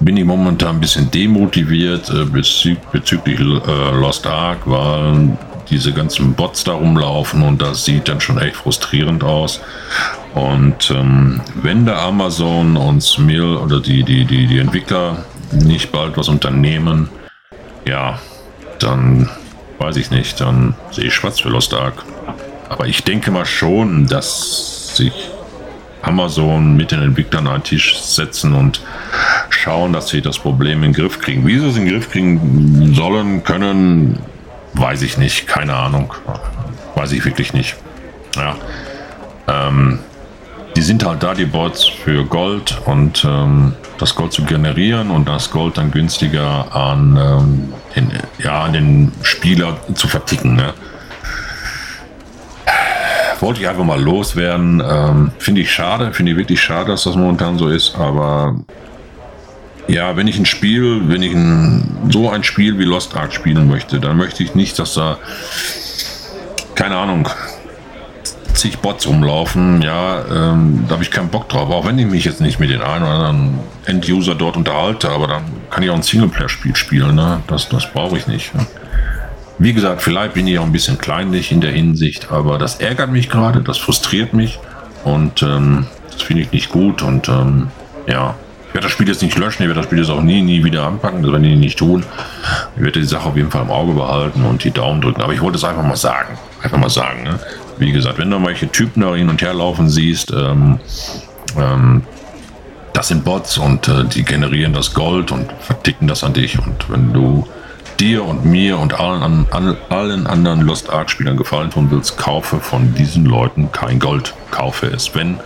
bin ich momentan ein bisschen demotiviert äh, bezü bezüglich äh, Lost Ark, weil diese ganzen Bots da rumlaufen und das sieht dann schon echt frustrierend aus. Und ähm, wenn der Amazon und Smil oder die, die, die, die Entwickler nicht bald was unternehmen, ja, dann weiß ich nicht, dann sehe ich schwarz für Lost Ark. Aber ich denke mal schon, dass sich Amazon mit den Entwicklern an den Tisch setzen und schauen, dass sie das Problem in den Griff kriegen. Wie sie es in den Griff kriegen sollen, können, weiß ich nicht. Keine Ahnung. Weiß ich wirklich nicht. Ja. Ähm, die sind halt da, die Bots, für Gold und ähm, das Gold zu generieren und das Gold dann günstiger an, ähm, den, ja, an den Spieler zu verticken. Ne? wollte ich einfach mal loswerden. Ähm, finde ich schade, finde ich wirklich schade, dass das momentan so ist, aber ja, wenn ich ein Spiel, wenn ich ein, so ein Spiel wie Lost Ark spielen möchte, dann möchte ich nicht, dass da, keine Ahnung, zig Bots rumlaufen. Ja, ähm, da habe ich keinen Bock drauf. Auch wenn ich mich jetzt nicht mit den einen oder anderen End-User dort unterhalte, aber dann kann ich auch ein Singleplayer-Spiel spielen. Ne? Das, das brauche ich nicht. Ne? Wie gesagt, vielleicht bin ich auch ein bisschen kleinlich in der Hinsicht, aber das ärgert mich gerade, das frustriert mich und ähm, das finde ich nicht gut und ähm, ja, ich werde das Spiel jetzt nicht löschen, ich werde das Spiel jetzt auch nie, nie wieder anpacken, das werden die nicht tun. Ich werde die Sache auf jeden Fall im Auge behalten und die Daumen drücken, aber ich wollte es einfach mal sagen, einfach mal sagen. Ne? Wie gesagt, wenn du welche Typen da hin und her laufen siehst, ähm, ähm, das sind Bots und äh, die generieren das Gold und verticken das an dich und wenn du dir und mir und allen, an, allen anderen Lost Ark Spielern gefallen tun willst, kaufe von diesen Leuten kein Gold. Kaufe es, wenn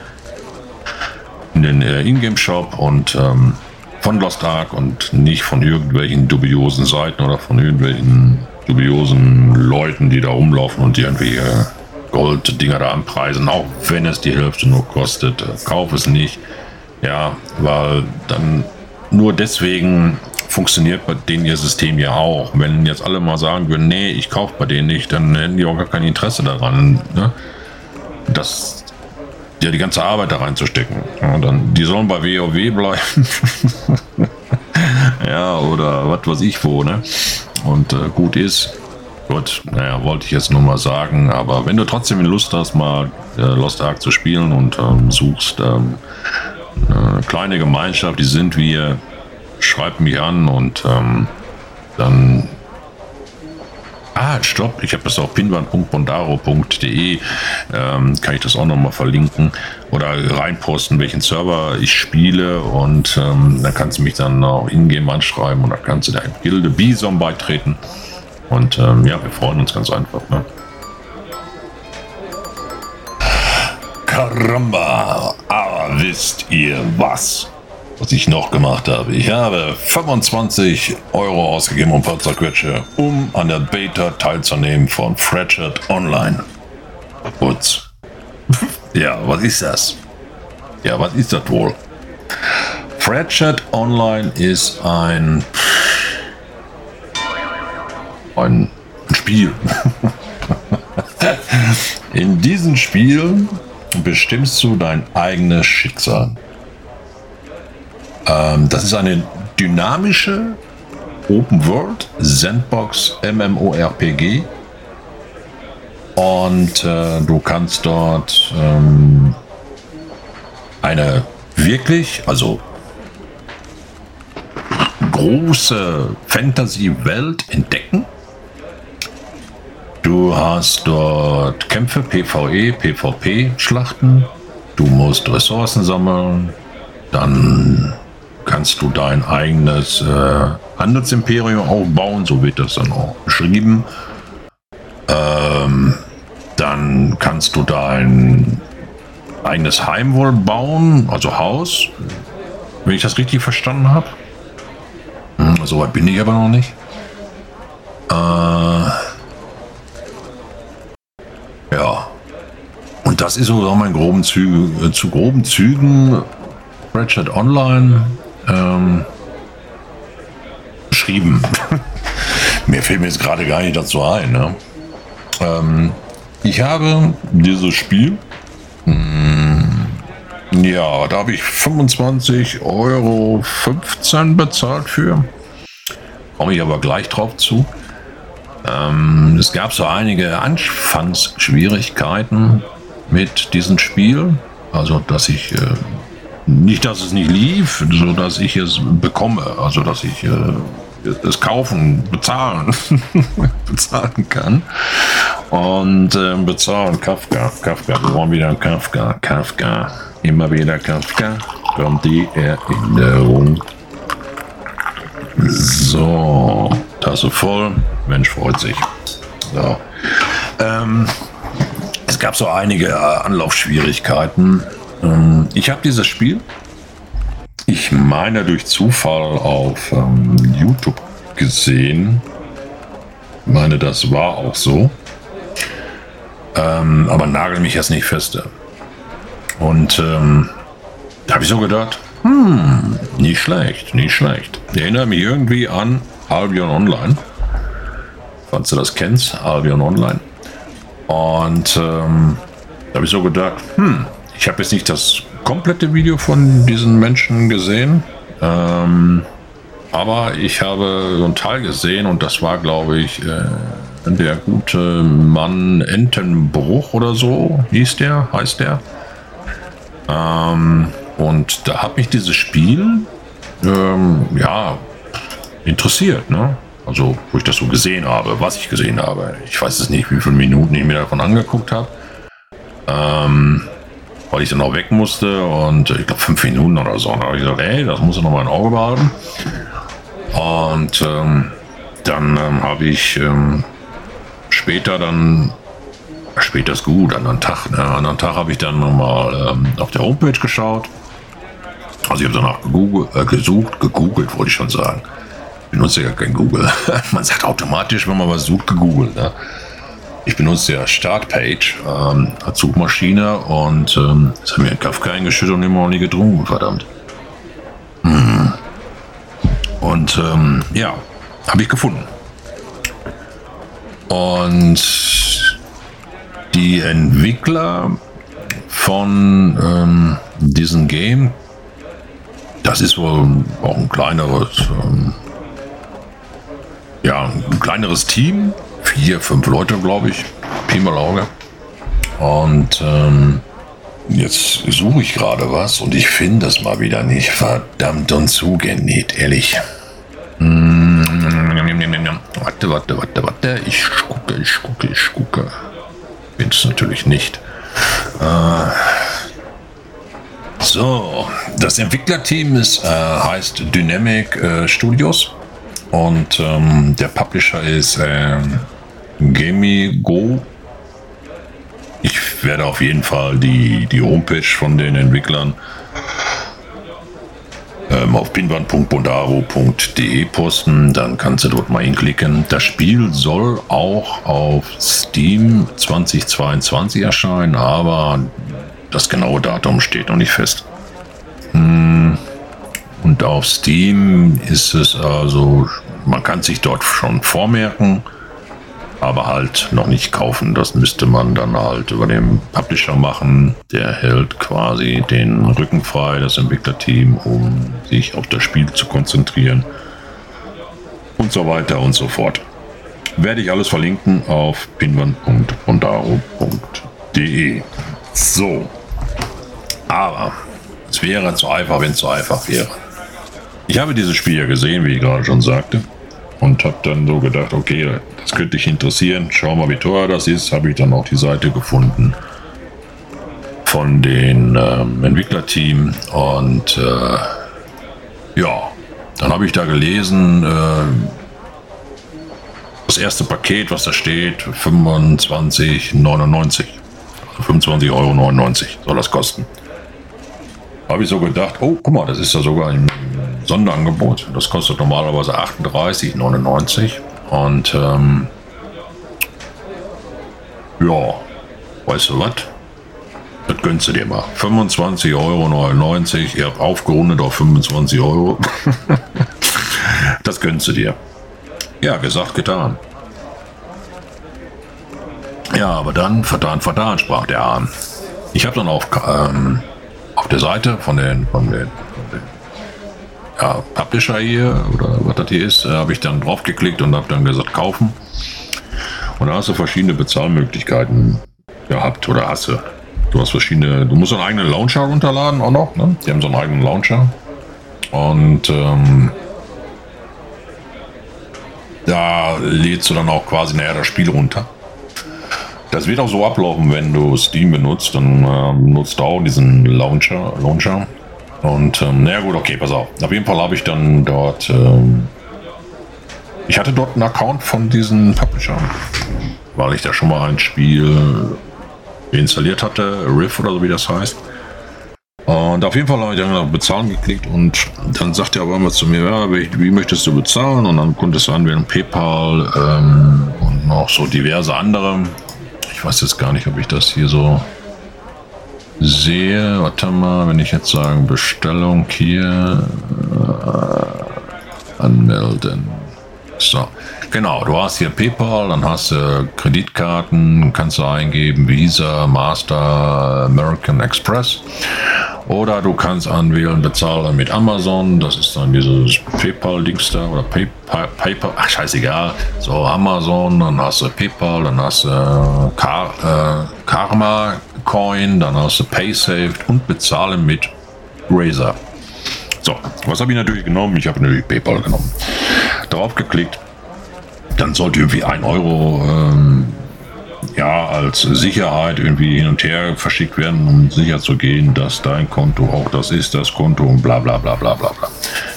in den äh, Ingame Shop und ähm, von Lost Ark und nicht von irgendwelchen dubiosen Seiten oder von irgendwelchen dubiosen Leuten, die da rumlaufen und die irgendwie äh, Gold-Dinger da anpreisen, auch wenn es die Hälfte nur kostet. Kauf es nicht. Ja, weil dann nur deswegen funktioniert bei denen ihr System ja auch. Wenn jetzt alle mal sagen würden, nee, ich kaufe bei denen nicht, dann hätten die auch gar kein Interesse daran, ne? das ja die ganze Arbeit da reinzustecken. Ja, dann, die sollen bei WoW bleiben. ja, oder was weiß ich wo, ne? Und äh, gut ist. Gut, naja, wollte ich jetzt nur mal sagen, aber wenn du trotzdem Lust hast, mal äh, Lost Ark zu spielen und ähm, suchst ähm, eine kleine Gemeinschaft, die sind wir, schreibt mich an und ähm, dann. Ah, stopp, ich habe das auf pinwand.bondaro.de, ähm, kann ich das auch nochmal verlinken oder reinposten, welchen Server ich spiele und ähm, dann kannst du mich dann auch hingehen, anschreiben und dann kannst du der Gilde Bison beitreten und ähm, ja, wir freuen uns ganz einfach. Ne? Caramba, aber wisst ihr was? was ich noch gemacht habe. Ich habe 25 Euro ausgegeben um Panzerquetsche, um an der Beta teilzunehmen von Fractured Online. Putz. ja, was ist das? Ja, was ist das wohl? Fractured Online ist ein ein Spiel. In diesem Spiel bestimmst du dein eigenes Schicksal. Ähm, das ist eine dynamische Open World Sandbox MMORPG. Und äh, du kannst dort ähm, eine wirklich, also große Fantasy-Welt entdecken. Du hast dort Kämpfe, PvE, PvP-Schlachten. Du musst Ressourcen sammeln. Dann kannst du dein eigenes äh, Handelsimperium aufbauen, so wird das dann auch beschrieben. Ähm, dann kannst du dein eigenes Heim wohl bauen, also Haus, wenn ich das richtig verstanden habe. Hm, Soweit bin ich aber noch nicht. Äh, ja. Und das ist so mein groben Züge, äh, zu groben Zügen Ratchet Online ähm, beschrieben. Mir fällt mir jetzt gerade gar nicht dazu ein. Ne? Ähm, ich habe dieses Spiel ja, da habe ich 25,15 Euro bezahlt für. Komme ich aber gleich drauf zu. Ähm, es gab so einige Anfangsschwierigkeiten mit diesem Spiel. Also, dass ich äh, nicht, dass es nicht lief, so dass ich es bekomme. Also, dass ich äh, es kaufen, bezahlen, bezahlen kann. Und äh, bezahlen, Kafka, Kafka, wir wollen wieder Kafka, Kafka. Immer wieder Kafka kommt die Erinnerung. So, Tasse voll. Mensch freut sich. So. Ähm, gab so einige äh, Anlaufschwierigkeiten. Ähm, ich habe dieses Spiel, ich meine durch Zufall auf ähm, YouTube gesehen. Meine, das war auch so. Ähm, aber nagel mich jetzt nicht feste. Und ähm, da habe ich so gedacht, hm, nicht schlecht, nicht schlecht. Erinnere mich irgendwie an Albion Online. Falls du das kennst, Albion Online. Und ähm, da habe ich so gedacht, hm, ich habe jetzt nicht das komplette Video von diesen Menschen gesehen. Ähm, aber ich habe so einen Teil gesehen und das war, glaube ich, äh, der gute Mann Entenbruch oder so hieß der, heißt der. Ähm, und da hat mich dieses Spiel ähm, ja interessiert, ne? Also, wo ich das so gesehen habe, was ich gesehen habe. Ich weiß es nicht, wie viele Minuten ich mir davon angeguckt habe. Ähm, weil ich dann auch weg musste und ich glaube fünf Minuten oder so. Und da habe ich gesagt, ey, das muss ich noch mal ein Auge behalten. Und ähm, dann ähm, habe ich ähm, später dann Später ist gut, an einem Tag. Ne? An einem Tag habe ich dann nochmal ähm, auf der Homepage geschaut. Also ich habe danach gegoogelt, äh, gesucht, gegoogelt, wollte ich schon sagen. Benutze ja kein Google. man sagt automatisch, wenn man was sucht, gegoogelt. Ne? Ich benutze ja Startpage ähm, als Suchmaschine und ähm, das hat mir in Kafka eingeschüttet und immer noch nie getrunken, verdammt. Hm. Und ähm, ja, habe ich gefunden. Und die Entwickler von ähm, diesem Game, das ist wohl auch ein kleineres, ähm, ja, ein kleineres Team, vier, fünf Leute, glaube ich, Pi mal Auge. Und ähm, jetzt suche ich gerade was und ich finde es mal wieder nicht. Verdammt und zugenäht, ehrlich. Hm, warte, warte, warte, warte. Ich gucke, ich gucke, ich gucke bin es natürlich nicht. Äh, so, das Entwicklerteam ist, äh, heißt Dynamic äh, Studios und ähm, der Publisher ist äh, Go. Ich werde auf jeden Fall die, die Homepage von den Entwicklern ähm, auf pinwand.bondaro.de posten, dann kannst du dort mal hinklicken. Das Spiel soll auch auf Steam 2022 erscheinen, aber das genaue Datum steht noch nicht fest. Hm, und auf Steam ist es also, man kann sich dort schon vormerken aber halt noch nicht kaufen. Das müsste man dann halt über den Publisher machen. Der hält quasi den Rücken frei, das Entwicklerteam, um sich auf das Spiel zu konzentrieren und so weiter und so fort. Werde ich alles verlinken auf pinwand.bondaro.de. So. Aber es wäre zu einfach, wenn es zu einfach wäre. Ich habe dieses Spiel ja gesehen, wie ich gerade schon sagte. Und habe dann so gedacht, okay, das könnte dich interessieren. Schau mal, wie teuer das ist. Habe ich dann auch die Seite gefunden von den ähm, Entwicklerteam. Und äh, ja, dann habe ich da gelesen, äh, das erste Paket, was da steht, 25,99. 25,99 Euro soll das kosten. Habe ich so gedacht, oh, guck mal, das ist ja sogar ein Sonderangebot. Das kostet normalerweise 38,99. Und ähm, ja, weißt du was? Das gönnst du dir mal. 25,99 Euro. Ihr habt aufgerundet auf 25 Euro. das gönnst du dir. Ja, gesagt, getan. Ja, aber dann, vertan, vertan, sprach der Ahn. Ich habe dann auf, ähm, auf der Seite von den, von den ja, Publisher hier oder was das hier ist, äh, habe ich dann draufgeklickt und habe dann gesagt, kaufen. Und da hast du verschiedene Bezahlmöglichkeiten gehabt oder hast du. Du hast verschiedene, du musst einen eigenen Launcher runterladen auch noch. Ne? Die haben so einen eigenen Launcher. Und ähm, da lädst du dann auch quasi nachher das Spiel runter. Das wird auch so ablaufen, wenn du Steam benutzt, dann äh, nutzt du auch diesen Launcher. Launcher. Und ähm, naja gut, okay, pass auf. Auf jeden Fall habe ich dann dort. Ähm, ich hatte dort einen Account von diesen Publishern, weil ich da schon mal ein Spiel installiert hatte, Riff oder so wie das heißt. Und auf jeden Fall habe ich dann auf Bezahlen geklickt und dann sagte er aber immer zu mir, ja, wie, wie, möchtest du bezahlen? Und dann konntest du anwählen PayPal ähm, und noch so diverse andere. Ich weiß jetzt gar nicht, ob ich das hier so sehe. Warte mal, wenn ich jetzt sagen Bestellung hier äh, anmelden. So, genau, du hast hier PayPal, dann hast du Kreditkarten, kannst du eingeben, Visa, Master, American Express. Oder du kannst anwählen, bezahlen mit Amazon, das ist dann dieses PayPal-Dings da, oder PayPal, PayPal, ach scheißegal. So, Amazon, dann hast du PayPal, dann hast du äh, Karma Coin, dann hast du PaySafe und bezahlen mit Razer. So, was habe ich natürlich genommen? Ich habe natürlich PayPal genommen. Drauf geklickt. Dann sollte irgendwie ein Euro ähm, ja, als Sicherheit irgendwie hin und her verschickt werden, um sicher zu gehen, dass dein Konto auch das ist, das Konto und bla bla bla bla bla bla.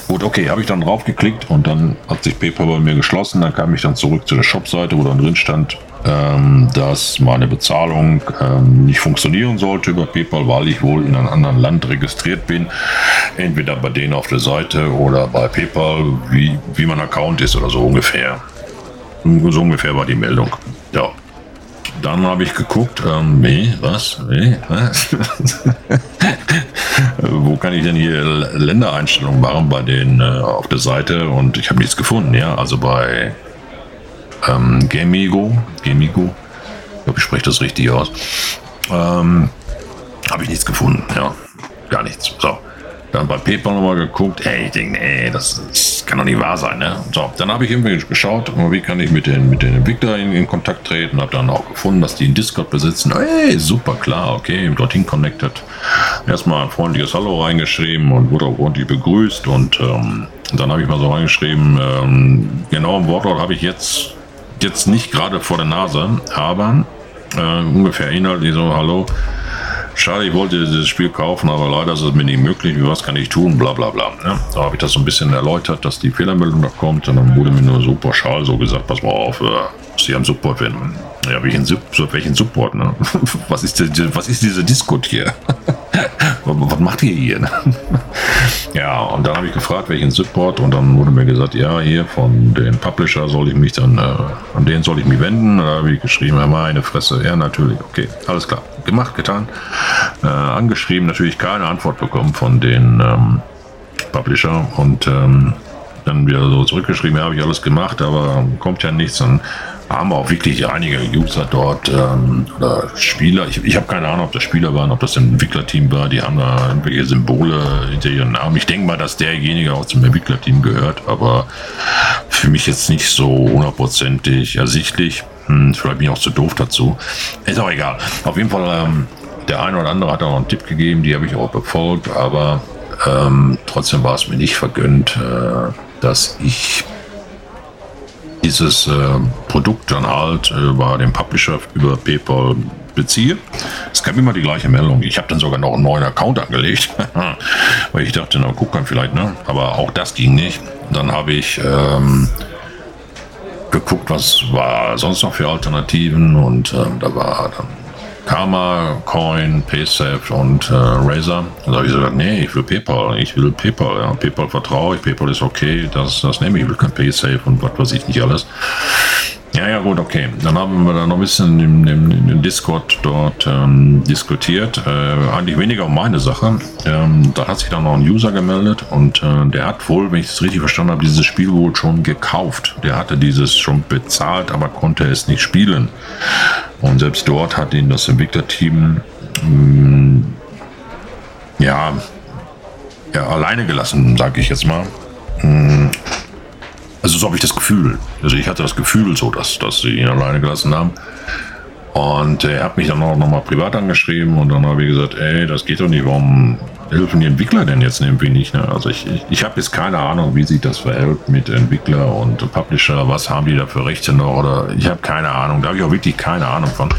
Gut, okay, habe ich dann drauf geklickt und dann hat sich PayPal bei mir geschlossen. Dann kam ich dann zurück zu der Shopseite, wo dann drin stand, ähm, dass meine Bezahlung ähm, nicht funktionieren sollte über PayPal, weil ich wohl in einem anderen Land registriert bin. Entweder bei denen auf der Seite oder bei PayPal, wie, wie mein Account ist oder so ungefähr. So ungefähr war die Meldung. Ja. Dann habe ich geguckt, ähm, wie, was, wie, was? Wo kann ich denn hier Ländereinstellungen machen bei denen äh, auf der Seite? Und ich habe nichts gefunden, ja. Also bei ähm, Gamigo, Gamigo, ich glaube, ich spreche das richtig aus, ähm, habe ich nichts gefunden, ja, gar nichts. So, dann bei PayPal nochmal geguckt, hey, ich denke, nee, das, das, kann doch nicht wahr sein, ne? So, dann habe ich irgendwie geschaut, wie kann ich mit den, mit den Entwicklern in, in Kontakt treten, habe dann auch gefunden, dass die in Discord besitzen. Hey, super, klar, okay, dorthin connected. Erstmal ein freundliches Hallo reingeschrieben und wurde auch ordentlich begrüßt und ähm, dann habe ich mal so reingeschrieben, ähm, genau im Wortlaut habe ich jetzt jetzt nicht gerade vor der Nase, aber äh, ungefähr inhaltlich so, hallo, schade, ich wollte dieses Spiel kaufen, aber leider ist es mir nicht möglich, was kann ich tun, bla bla bla. Ja, da habe ich das so ein bisschen erläutert, dass die Fehlermeldung da kommt und dann wurde mir nur so pauschal so gesagt, pass mal auf, äh, Sie haben Support wenden. Ja, welchen, welchen Support, ne? Was ist, die, was ist diese Discord hier? was macht ihr hier? ja, und dann habe ich gefragt, welchen Support und dann wurde mir gesagt, ja, hier von den Publisher soll ich mich dann, äh, an den soll ich mich wenden. Da habe ich geschrieben, ja, meine Fresse. Ja, natürlich, okay, alles klar. Gemacht, getan. Äh, angeschrieben, natürlich keine Antwort bekommen von den ähm, Publisher und ähm, dann wieder so zurückgeschrieben, ja, habe ich alles gemacht, aber kommt ja nichts. Dann haben auch wirklich einige User dort ähm, oder Spieler. Ich, ich habe keine Ahnung, ob das Spieler waren, ob das ein Entwicklerteam war. Die haben da irgendwelche Symbole hinter ihren Namen. Ich denke mal, dass derjenige auch zum Entwicklerteam gehört, aber für mich jetzt nicht so hundertprozentig ersichtlich. Hm, vielleicht bin ich auch zu doof dazu. Ist auch egal. Auf jeden Fall, ähm, der eine oder andere hat auch einen Tipp gegeben, die habe ich auch befolgt, aber ähm, trotzdem war es mir nicht vergönnt, äh, dass ich dieses äh, Produkt dann halt äh, bei dem Publisher über PayPal beziehe. Es gab immer die gleiche Meldung. Ich habe dann sogar noch einen neuen Account angelegt, weil ich dachte, na guck dann vielleicht, ne? Aber auch das ging nicht. Dann habe ich ähm, geguckt, was war sonst noch für Alternativen und ähm, da war dann Karma, Coin, PaySafe und äh, Razer. Da habe ich gesagt, nee, ich will PayPal, ich will PayPal. Ja. PayPal vertraue ich, PayPal ist okay, das, das nehme ich, ich will kein PaySafe und was weiß ich nicht alles. Ja, ja, gut, okay. Dann haben wir da noch ein bisschen im, im, im Discord dort ähm, diskutiert. Äh, eigentlich weniger um meine Sache. Ähm, da hat sich dann noch ein User gemeldet und äh, der hat wohl, wenn ich es richtig verstanden habe, dieses Spiel wohl schon gekauft. Der hatte dieses schon bezahlt, aber konnte es nicht spielen. Und selbst dort hat ihn das Entwicklerteam mh, ja, ja, alleine gelassen, sage ich jetzt mal. Also so habe ich das Gefühl. Also ich hatte das Gefühl so, dass, dass sie ihn alleine gelassen haben. Und er hat mich dann auch nochmal privat angeschrieben und dann habe ich gesagt, ey, das geht doch nicht, warum helfen die Entwickler denn jetzt irgendwie nicht? Ne? Also ich, ich, ich habe jetzt keine Ahnung, wie sich das verhält mit Entwickler und Publisher, was haben die da für Rechte noch oder ich habe keine Ahnung, da habe ich auch wirklich keine Ahnung von.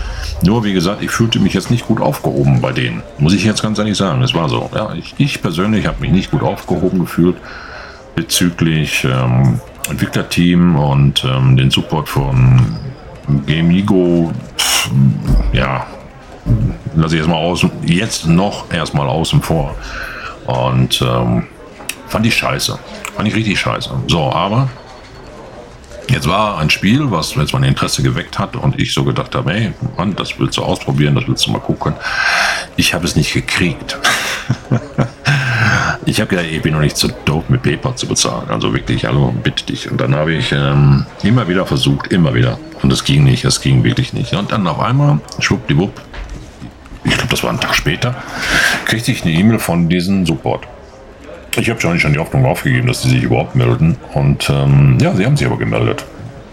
Nur wie gesagt, ich fühlte mich jetzt nicht gut aufgehoben bei denen, muss ich jetzt ganz ehrlich sagen, es war so. Ja, ich, ich persönlich habe mich nicht gut aufgehoben gefühlt bezüglich ähm, Entwicklerteam und ähm, den Support von Gamigo, pff, ja, lasse ich erstmal außen, jetzt noch erstmal außen vor. Und ähm, fand ich scheiße. Fand ich richtig scheiße. So, aber jetzt war ein Spiel, was jetzt mein Interesse geweckt hat und ich so gedacht habe, hey, Mann, das willst du ausprobieren, das willst du mal gucken. Ich habe es nicht gekriegt. ich habe gedacht, ich bin noch nicht zu doof mit PayPal zu bezahlen. Also wirklich, hallo, bitte dich. Und dann habe ich ähm, immer wieder versucht, immer wieder. Und es ging nicht, es ging wirklich nicht. Und dann auf einmal, schwuppdiwupp, ich glaube, das war ein Tag später, kriegte ich eine E-Mail von diesem Support. Ich habe schon nicht schon die Hoffnung aufgegeben, dass sie sich überhaupt melden. Und ähm, ja, sie haben sich aber gemeldet.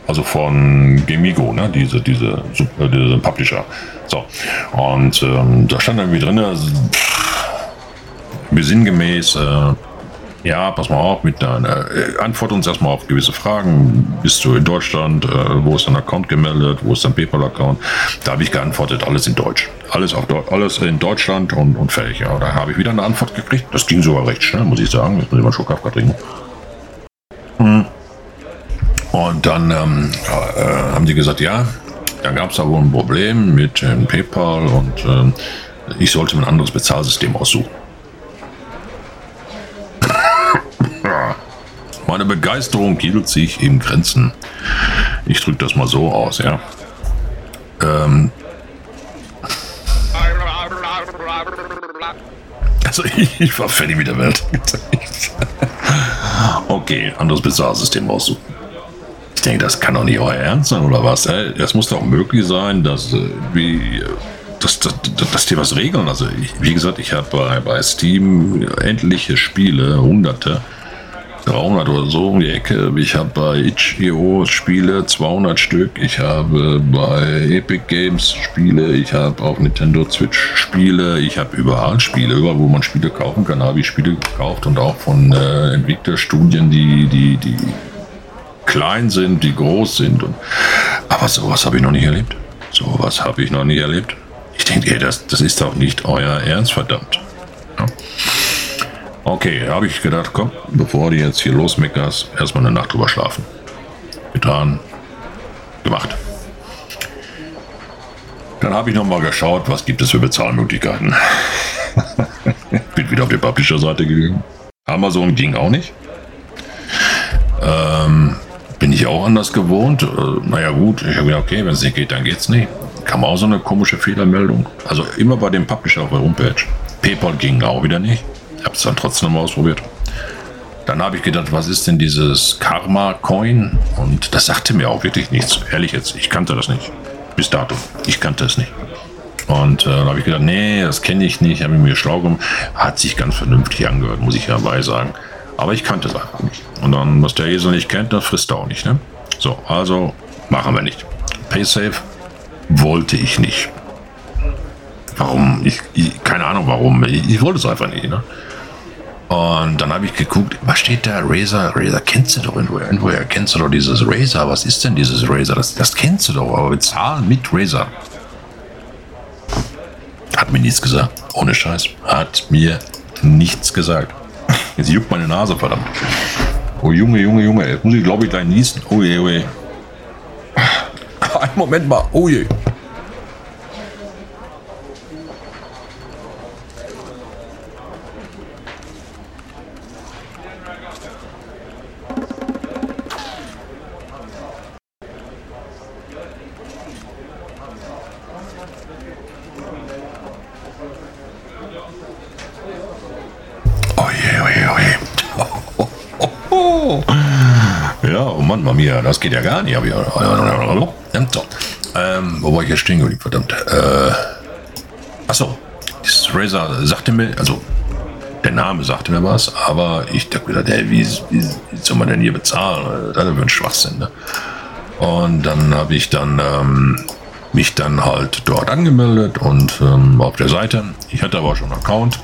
Also von Gemigo, ne? diese, diese, äh, diese Publisher. So. Und ähm, da stand irgendwie drin, sinngemäß, äh, ja, pass mal auf, mit deiner, äh, antwort uns erstmal auf gewisse Fragen. Bist du in Deutschland? Äh, wo ist dein Account gemeldet? Wo ist dein PayPal-Account? Da habe ich geantwortet, alles in Deutsch. Alles, auf, alles in Deutschland und, und fertig. Ja, da habe ich wieder eine Antwort gekriegt. Das ging sogar recht schnell, muss ich sagen. Jetzt muss ich mal Kaffee trinken. Hm. Und dann ähm, äh, haben die gesagt, ja, da gab es da wohl ein Problem mit ähm, PayPal und ähm, ich sollte mir ein anderes Bezahlsystem aussuchen. Meine Begeisterung hielt sich in Grenzen. Ich drücke das mal so aus, ja. Ähm, also ich, war fertig mit der Welt. okay, anderes Bezahlsystem aussuchen. Ich denke, das kann doch nicht euer Ernst sein, oder was? Es muss doch möglich sein, dass, äh, wie, dass, dass, dass die was regeln. Also, ich, wie gesagt, ich habe bei, bei Steam etliche Spiele, hunderte, 300 oder so um die Ecke. Ich habe bei itch.io Spiele, 200 Stück. Ich habe bei Epic Games Spiele. Ich habe auf Nintendo Switch Spiele. Ich habe überall Spiele. Überall, wo man Spiele kaufen kann, habe ich Spiele gekauft und auch von äh, Entwicklerstudien, die, die, die klein sind, die groß sind. Und, aber sowas habe ich noch nicht erlebt. Sowas habe ich noch nie erlebt. Ich denke, das, das ist doch nicht euer Ernst, verdammt. Ja. Okay, habe ich gedacht, komm, bevor du jetzt hier losmeckerst, erstmal eine Nacht drüber schlafen. Getan, gemacht. Dann habe ich nochmal geschaut, was gibt es für Bezahlmöglichkeiten. Bin wieder auf die Publisher-Seite gegangen. Amazon ging auch nicht. Ähm, bin ich auch anders gewohnt. Äh, naja gut, ich habe gedacht, okay, wenn es nicht geht, dann geht es nicht. Kam auch so eine komische Fehlermeldung. Also immer bei dem Publisher auf der Homepage. PayPal ging auch wieder nicht habe es dann trotzdem mal ausprobiert. Dann habe ich gedacht, was ist denn dieses Karma-Coin? Und das sagte mir auch wirklich nichts. Ehrlich jetzt, ich kannte das nicht. Bis dato. Ich kannte es nicht. Und äh, da habe ich gedacht, nee, das kenne ich nicht, habe mir schlau gemacht. Hat sich ganz vernünftig angehört, muss ich ja dabei sagen. Aber ich kannte es einfach nicht. Und dann, was der Esel nicht kennt, das frisst er auch nicht. Ne? So, also machen wir nicht. PaySafe wollte ich nicht. Warum? Ich, ich, keine Ahnung warum. Ich, ich wollte es einfach nicht. Ne? Und dann habe ich geguckt, was steht da? Razer, Razer kennst du doch irgendwoher. Irgendwoher kennst du doch dieses Razer. Was ist denn dieses Razer? Das, das kennst du doch, aber bezahlen mit Razer. Hat mir nichts gesagt. Ohne Scheiß. Hat mir nichts gesagt. Jetzt juckt meine Nase, verdammt. Oh Junge, Junge, Junge. Jetzt muss ich, glaube ich, gleich niesen. Oh je, oh je. Ein Moment mal. Oh je. Das geht ja gar nicht. Aber ja, so. Ähm, wo war ich jetzt stehen geblieben, verdammt? Äh, achso, dieses Razer sagte mir, also der Name sagte mir was, aber ich dachte mir, hey, wie, wie, wie, soll man denn hier bezahlen? Das ist ein Schwachsinn. Ne? Und dann habe ich dann ähm, mich dann halt dort angemeldet und ähm, auf der Seite. Ich hatte aber schon einen Account.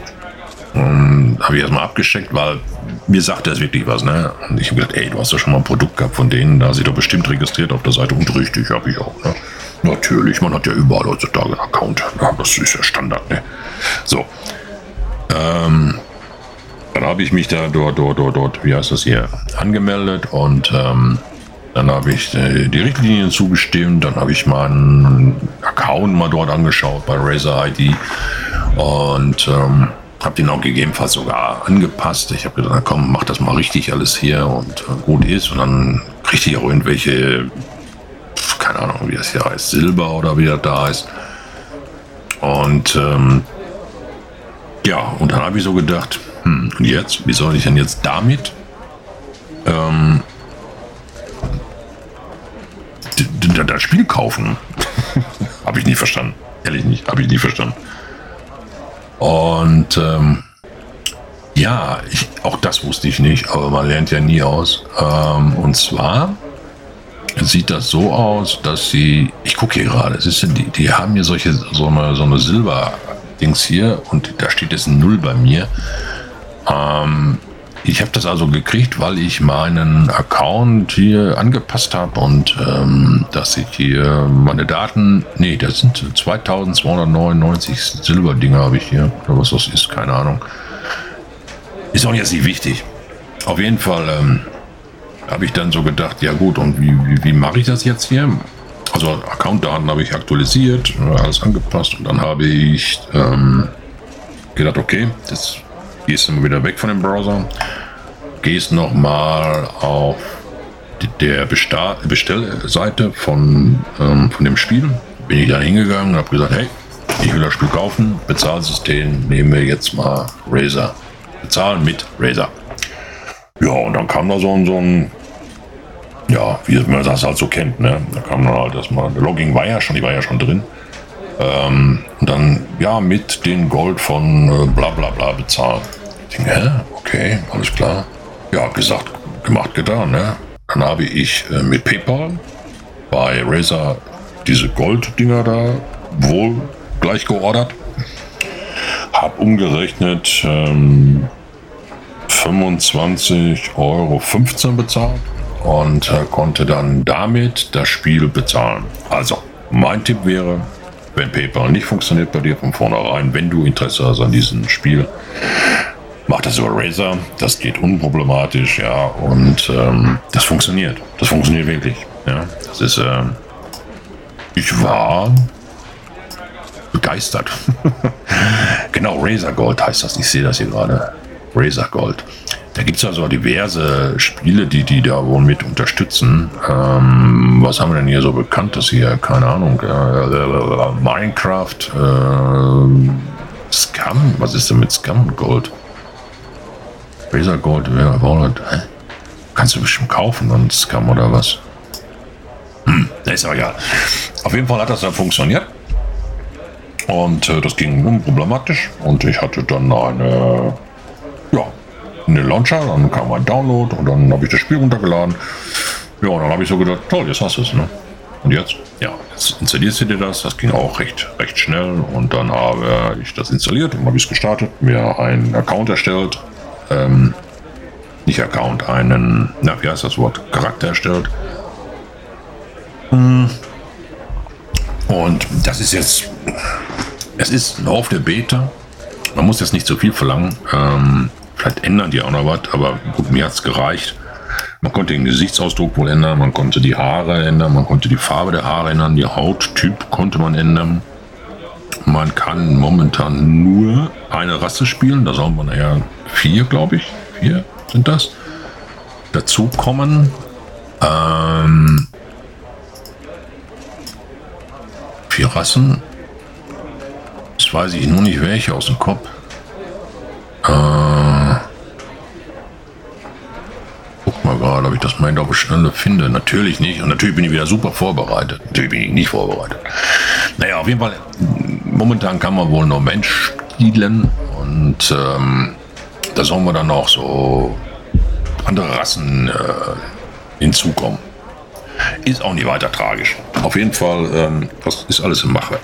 Habe ich erstmal abgeschickt, weil mir sagt das wirklich was, ne? Und ich habe gedacht, ey, du hast doch schon mal ein Produkt gehabt von denen, da sie doch bestimmt registriert auf der Seite. Und richtig, habe ich auch, ne? Natürlich, man hat ja überall heutzutage einen Account. Ja, das ist ja Standard, ne? So. Ähm, dann habe ich mich da dort, dort, dort, dort, wie heißt das hier, angemeldet und ähm, dann habe ich äh, die Richtlinien zugestimmt, dann habe ich meinen Account mal dort angeschaut bei Razer ID und ähm, habe den auch gegebenenfalls sogar angepasst. Ich habe gesagt, komm, mach das mal richtig alles hier und äh, gut ist. Und dann kriegte ich auch irgendwelche, keine Ahnung, wie das hier heißt, Silber oder wie das da heißt. Und ähm, ja, und dann habe ich so gedacht, hm, und jetzt, wie soll ich denn jetzt damit ähm, das Spiel kaufen? habe ich nie verstanden. Ehrlich nicht, habe ich nie verstanden. Und ähm, ja, ich, auch das wusste ich nicht, aber man lernt ja nie aus. Ähm, und zwar sieht das so aus, dass sie, ich gucke hier gerade, die, die haben hier solche, so eine, so eine Silber-Dings hier und da steht jetzt ein Null bei mir. Ähm, ich habe das also gekriegt, weil ich meinen Account hier angepasst habe und ähm, dass ich hier meine Daten, nee, das sind 2299 Silberdinger habe ich hier, oder was das ist, keine Ahnung. Ist auch jetzt nicht wichtig. Auf jeden Fall ähm, habe ich dann so gedacht, ja gut, und wie, wie, wie mache ich das jetzt hier? Also Accountdaten habe ich aktualisiert, alles angepasst und dann habe ich ähm, gedacht, okay, das gehst du wieder weg von dem Browser, gehst nochmal auf der Bestellseite von, ähm, von dem Spiel. Bin ich da hingegangen und habe gesagt, hey, ich will das Spiel kaufen, Bezahlsystem, nehmen wir jetzt mal Razer. Bezahlen mit Razer. Ja, und dann kam da so ein, so ein ja, wie man das halt so kennt, ne? Da kam dann halt erstmal, der Logging war ja schon, die war ja schon drin. Ähm, dann, ja, mit den Gold von äh, bla bla bla bezahlen. Ich denke, hä? Okay, alles klar. Ja, gesagt, gemacht, getan, ne? Dann habe ich äh, mit PayPal bei Razer diese Gold-Dinger da wohl gleich geordert. Hab umgerechnet ähm, 25,15 Euro bezahlt und äh, konnte dann damit das Spiel bezahlen. Also, mein Tipp wäre, wenn PayPal nicht funktioniert bei dir von vornherein, wenn du Interesse hast an diesem Spiel, mach das über Razer. Das geht unproblematisch, ja, und ähm, das funktioniert. Das funktioniert wirklich. Ja, das ist. Äh, ich war begeistert. genau, Razer Gold heißt das. Ich sehe das hier gerade. Razer Gold. Da gibt es also diverse Spiele, die die da wohl mit unterstützen. Ähm, was haben wir denn hier so bekanntes hier? Keine Ahnung. Äh, Minecraft, äh, Scam. Was ist denn mit Scam Gold? Razer Gold, ja, Wallet, hä? Kannst du bestimmt kaufen, sonst Scam oder was? Hm, ist aber egal. Auf jeden Fall hat das dann funktioniert. Und äh, das ging unproblematisch. Und ich hatte dann eine, ja, eine Launcher, dann kam ein Download und dann habe ich das Spiel runtergeladen. Ja, und dann habe ich so gedacht, toll, jetzt hast du es, ne? Und jetzt? Ja, jetzt installierst du dir das. Das ging auch recht, recht schnell. Und dann habe ich das installiert und habe es gestartet, mir einen Account erstellt. Ähm, nicht Account, einen, na, wie heißt das Wort? Charakter erstellt. Hm. Und das ist jetzt, es ist Lauf der Beta. Man muss jetzt nicht so viel verlangen. Ähm, vielleicht ändern die auch noch was, aber gut, mir hat es gereicht. Man konnte den Gesichtsausdruck wohl ändern, man konnte die Haare ändern, man konnte die Farbe der Haare ändern, die Hauttyp konnte man ändern. Man kann momentan nur eine Rasse spielen, da soll man ja vier, glaube ich, vier sind das, dazu kommen. Ähm, vier Rassen. Das weiß ich nur nicht welche aus dem Kopf. Äh, mal gerade, ob ich das mal auf Schnelle finde. Natürlich nicht. Und natürlich bin ich wieder super vorbereitet. Natürlich bin ich nicht vorbereitet. Naja, auf jeden Fall, momentan kann man wohl nur Mensch spielen. Und ähm, da sollen wir dann auch so andere Rassen äh, hinzukommen. Ist auch nicht weiter tragisch. Auf jeden Fall, ähm, das ist alles im Mache.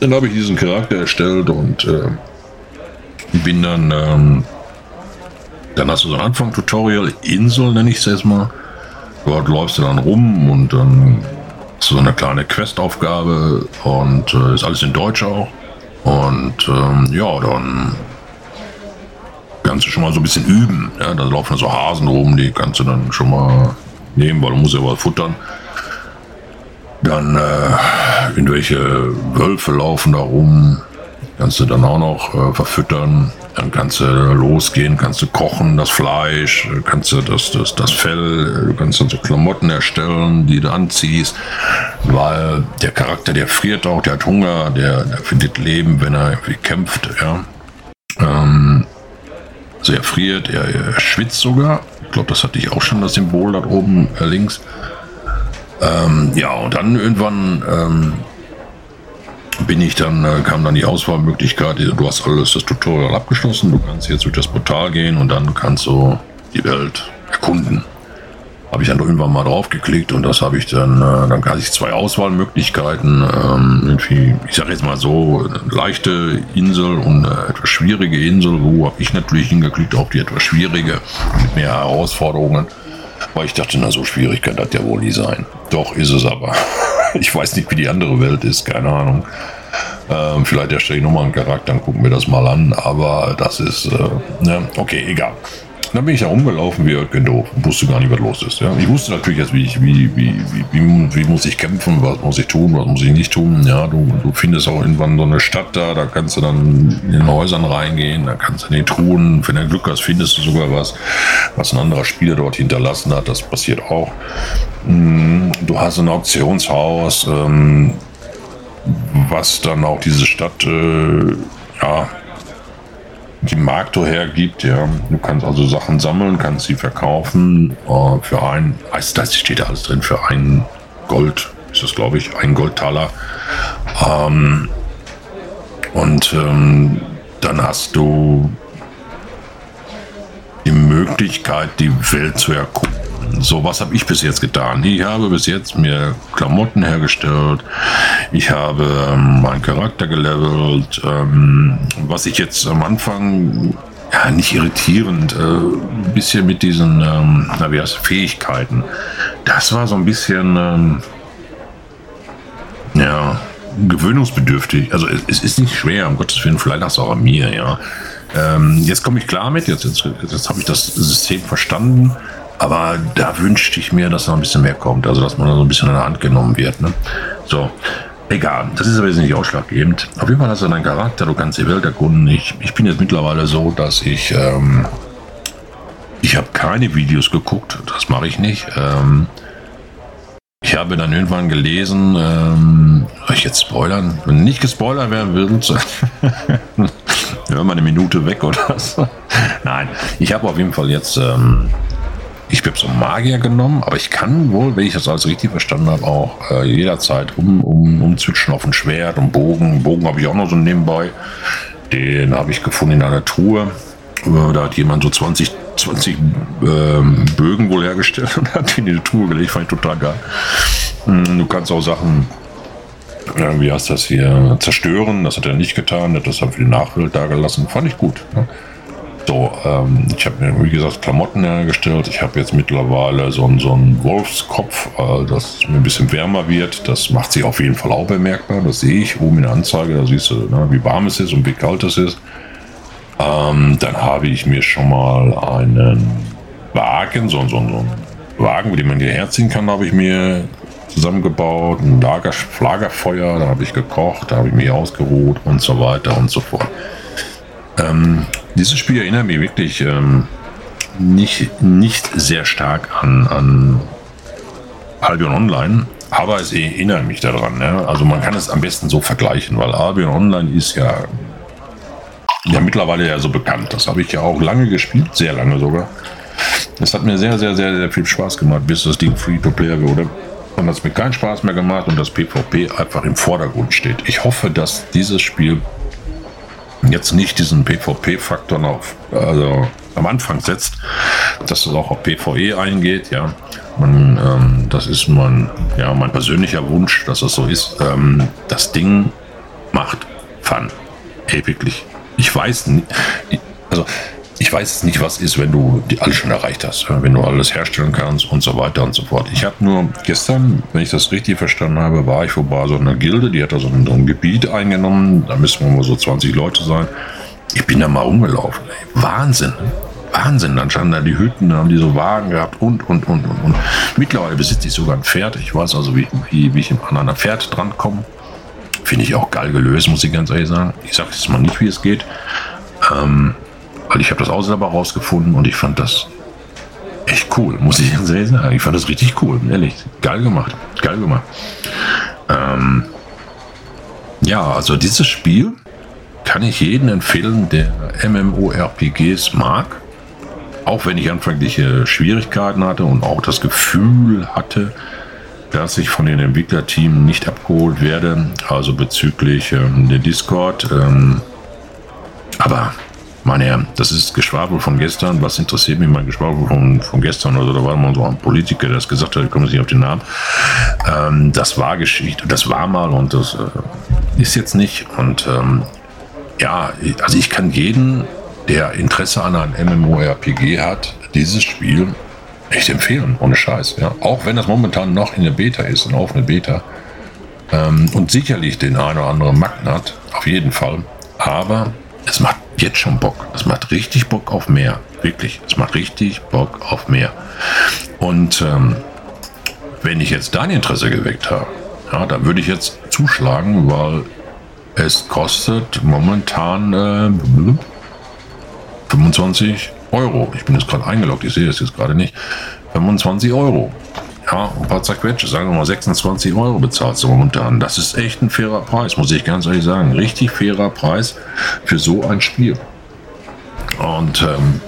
Dann habe ich diesen Charakter erstellt und äh, bin dann, ähm, dann hast du so ein Anfang-Tutorial, Insel nenne ich es erstmal. Dort läufst du dann rum und dann du so eine kleine Questaufgabe und äh, ist alles in Deutsch auch. Und ähm, ja, dann kannst du schon mal so ein bisschen üben. Ja, da laufen so Hasen rum, die kannst du dann schon mal nehmen, weil du musst ja was futtern. Dann äh, irgendwelche Wölfe laufen da rum, kannst du dann auch noch äh, verfüttern. Dann kannst du losgehen, kannst du kochen, das Fleisch, kannst du das, das, das Fell, du kannst dann so Klamotten erstellen, die du anziehst, weil der Charakter, der friert auch, der hat Hunger, der, der findet Leben, wenn er irgendwie kämpft, ja. Ähm, also er friert, er, er schwitzt sogar. Ich glaube, das hatte ich auch schon, das Symbol da oben äh, links. Ähm, ja, und dann irgendwann ähm, bin ich dann, äh, kam dann die Auswahlmöglichkeit, du hast alles das Tutorial abgeschlossen, du kannst jetzt durch das Portal gehen und dann kannst du die Welt erkunden habe ich dann irgendwann mal drauf geklickt und das habe ich dann, äh, dann hatte ich zwei Auswahlmöglichkeiten. Ähm, irgendwie, ich sage jetzt mal so, eine leichte Insel und eine etwas schwierige Insel. Wo habe ich natürlich hingeklickt auf die etwas schwierige mit mehr Herausforderungen. Weil ich dachte, na so schwierig kann das ja wohl nie sein. Doch ist es aber. ich weiß nicht, wie die andere Welt ist, keine Ahnung. Ähm, vielleicht erstelle ich nochmal einen Charakter, dann gucken wir das mal an. Aber das ist, äh, ne, okay, egal. Dann bin ich da rumgelaufen wie Jörg doof und wusste gar nicht, was los ist. Ja. Ich wusste natürlich jetzt, wie, ich, wie, wie, wie, wie, muss ich kämpfen, was muss ich tun, was muss ich nicht tun. Ja, du, du findest auch irgendwann so eine Stadt da, da kannst du dann in den Häusern reingehen, da kannst du in den Truhen, wenn du Glück hast, findest du sogar was, was ein anderer Spieler dort hinterlassen hat. Das passiert auch. Hm, du hast ein Auktionshaus, ähm, was dann auch diese Stadt äh, ja, die Markto hergibt. Ja. Du kannst also Sachen sammeln, kannst sie verkaufen äh, für ein, also das steht da alles drin, für ein Gold, ist das glaube ich, ein Goldtaler. Ähm, und ähm, dann hast du die Möglichkeit, die Welt zu erkunden. So, was habe ich bis jetzt getan? Ich habe bis jetzt mir Klamotten hergestellt. Ich habe ähm, meinen Charakter gelevelt. Ähm, was ich jetzt am Anfang ja, nicht irritierend, äh, ein bisschen mit diesen, ähm, na, wie heißt, Fähigkeiten. Das war so ein bisschen, ähm, ja, gewöhnungsbedürftig. Also es, es, ist nicht schwer, um Gottes Willen, vielleicht du auch an mir, ja. Ähm, jetzt komme ich klar mit, jetzt, jetzt, jetzt habe ich das System verstanden. Aber da wünschte ich mir, dass noch ein bisschen mehr kommt. Also, dass man so ein bisschen an der Hand genommen wird. Ne? So, egal. Das ist aber jetzt nicht ausschlaggebend. Auf jeden Fall hast du deinen Charakter, du kannst die Welt erkunden. Ich, ich bin jetzt mittlerweile so, dass ich. Ähm, ich habe keine Videos geguckt. Das mache ich nicht. Ähm, ich habe dann irgendwann gelesen, ähm, soll ich jetzt spoilern? Wenn nicht gespoilert werden will, Ja, mal eine Minute weg oder so. Nein, ich habe auf jeden Fall jetzt, ähm, ich habe so Magier genommen, aber ich kann wohl, wenn ich das alles richtig verstanden habe, auch äh, jederzeit um, um, umzwitschen auf ein Schwert und Bogen. Bogen habe ich auch noch so nebenbei. Den habe ich gefunden in einer Truhe. Äh, da hat jemand so 20, 20 ähm, Bögen wohl hergestellt und hat die in die Truhe gelegt. Fand ich total geil. Hm, du kannst auch Sachen äh, wie heißt das hier, zerstören. Das hat er nicht getan, hat das dann für die Nachwelt da gelassen. Fand ich gut. Ne? So, ähm, ich habe mir, wie gesagt, Klamotten hergestellt. Ich habe jetzt mittlerweile so, so einen Wolfskopf, äh, dass es mir ein bisschen wärmer wird. Das macht sich auf jeden Fall auch bemerkbar. Das sehe ich oben in der Anzeige. Da siehst du, ne, wie warm es ist und wie kalt es ist. Ähm, dann habe ich mir schon mal einen Wagen, so, so, so einen Wagen, mit dem man hierher ziehen kann, habe ich mir zusammengebaut, ein Lager, Lagerfeuer, da habe ich gekocht, da habe ich mich ausgeruht und so weiter und so fort. Ähm, dieses Spiel erinnert mich wirklich ähm, nicht, nicht sehr stark an, an Albion Online, aber es erinnert mich daran. Ne? Also man kann es am besten so vergleichen, weil Albion Online ist ja, ja mittlerweile ja so bekannt. Das habe ich ja auch lange gespielt, sehr lange sogar. Es hat mir sehr, sehr, sehr, sehr viel Spaß gemacht, bis das Ding Free-to-Play wurde. Und das mir keinen Spaß mehr gemacht und das PvP einfach im Vordergrund steht. Ich hoffe, dass dieses Spiel jetzt nicht diesen PvP-Faktor auf, also am Anfang setzt, dass es auch auf PvE eingeht, ja. Man, ähm, das ist mein, ja, mein persönlicher Wunsch, dass das so ist. Ähm, das Ding macht Fun. Ey, wirklich. Ich weiß nicht, also ich weiß nicht, was ist, wenn du die alles schon erreicht hast, wenn du alles herstellen kannst und so weiter und so fort. Ich habe nur gestern, wenn ich das richtig verstanden habe, war ich vorbei so einer Gilde, die hat da so ein, so ein Gebiet eingenommen, da müssen wir mal so 20 Leute sein. Ich bin da mal rumgelaufen. Ey. Wahnsinn. Wahnsinn, dann standen da die Hütten, dann haben die so Wagen gehabt und, und, und, und, und. Mittlerweile besitze ich sogar ein Pferd. Ich weiß also, wie, wie, wie ich an ein Pferd drankomme. Finde ich auch geil gelöst, muss ich ganz ehrlich sagen. Ich sage jetzt mal nicht, wie es geht. Ähm, weil ich habe das auch selber rausgefunden und ich fand das echt cool, muss ich ehrlich sagen. Ich fand das richtig cool, ehrlich. Geil gemacht. Geil gemacht. Ähm, ja, also dieses Spiel kann ich jedem empfehlen, der MMORPGs mag. Auch wenn ich anfängliche Schwierigkeiten hatte und auch das Gefühl hatte, dass ich von den Entwicklerteams nicht abgeholt werde, also bezüglich ähm, der Discord. Ähm, aber meine Herren, das ist Geschwafel von gestern. Was interessiert mich mein Geschwafel von, von gestern? Also da war mal so ein Politiker, der das gesagt hat, ich komme nicht auf den Namen. Ähm, das war Geschichte, das war mal und das äh, ist jetzt nicht. Und ähm, ja, also ich kann jeden, der Interesse an einem MMORPG hat, dieses Spiel echt empfehlen, ohne Scheiß. Ja. Auch wenn das momentan noch in der Beta ist, eine offene Beta. Ähm, und sicherlich den einen oder anderen Macken hat, auf jeden Fall. Aber es macht jetzt schon Bock. Es macht richtig Bock auf mehr. Wirklich. Es macht richtig Bock auf mehr. Und ähm, wenn ich jetzt dein Interesse geweckt habe, ja, dann würde ich jetzt zuschlagen, weil es kostet momentan äh, 25 Euro. Ich bin jetzt gerade eingeloggt, ich sehe es jetzt gerade nicht. 25 Euro ja, ein paar zerquetsche, sagen wir mal 26 Euro bezahlt du momentan. Das ist echt ein fairer Preis, muss ich ganz ehrlich sagen. Richtig fairer Preis für so ein Spiel. Und ähm,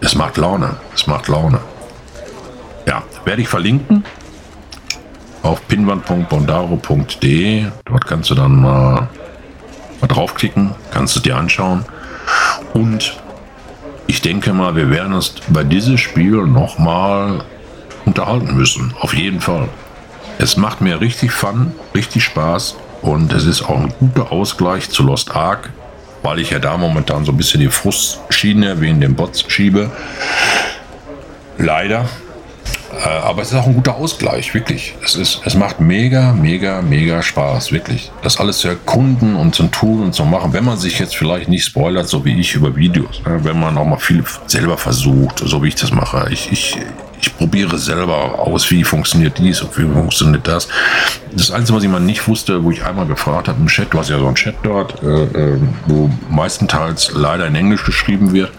es macht Laune. Es macht Laune. Ja, werde ich verlinken auf pinwand.bondaro.de. Dort kannst du dann mal, mal draufklicken, kannst du dir anschauen. Und ich denke mal, wir werden uns bei diesem Spiel nochmal unterhalten müssen. Auf jeden Fall. Es macht mir richtig Fun, richtig Spaß und es ist auch ein guter Ausgleich zu Lost Ark, weil ich ja da momentan so ein bisschen die Frustschiene wegen den Bots schiebe. Leider. Äh, aber es ist auch ein guter Ausgleich, wirklich. Es, ist, es macht mega, mega, mega Spaß, wirklich. Das alles zu erkunden und zu tun und zu machen, wenn man sich jetzt vielleicht nicht spoilert, so wie ich über Videos. Ne? Wenn man auch mal viel selber versucht, so wie ich das mache. Ich, ich, ich probiere selber aus, wie funktioniert dies und wie funktioniert das. Das Einzige, was ich mal nicht wusste, wo ich einmal gefragt habe im Chat, du hast ja so einen Chat dort, äh, äh, wo meistenteils leider in Englisch geschrieben wird.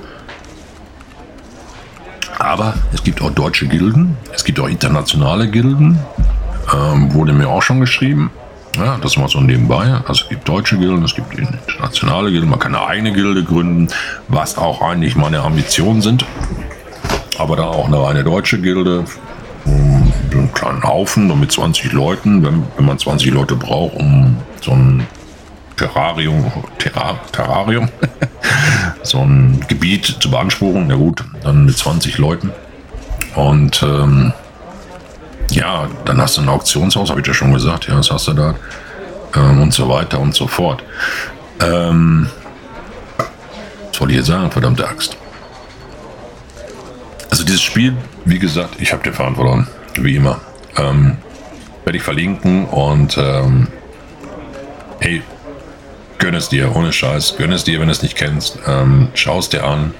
Aber es gibt auch deutsche Gilden, es gibt auch internationale Gilden, ähm, wurde mir auch schon geschrieben. Ja, das mal so nebenbei. Also es gibt deutsche Gilden, es gibt internationale Gilden, man kann eine eigene Gilde gründen, was auch eigentlich meine Ambitionen sind. Aber da auch eine reine deutsche Gilde, um, einen kleinen Haufen, mit 20 Leuten, wenn, wenn man 20 Leute braucht, um so ein Terrarium, Terra, Terrarium, so ein Gebiet zu beanspruchen. Na gut, dann mit 20 Leuten. Und ähm, ja, dann hast du ein Auktionshaus, habe ich ja schon gesagt, ja, das hast du da. Ähm, und so weiter und so fort. Ähm, was wollte ich jetzt sagen, verdammte Axt? Also dieses Spiel, wie gesagt, ich habe den Faden verloren, wie immer. Ähm, werde ich verlinken und ähm, hey, gönn es dir, ohne Scheiß, gönn es dir, wenn du es nicht kennst. Ähm, Schau es dir an.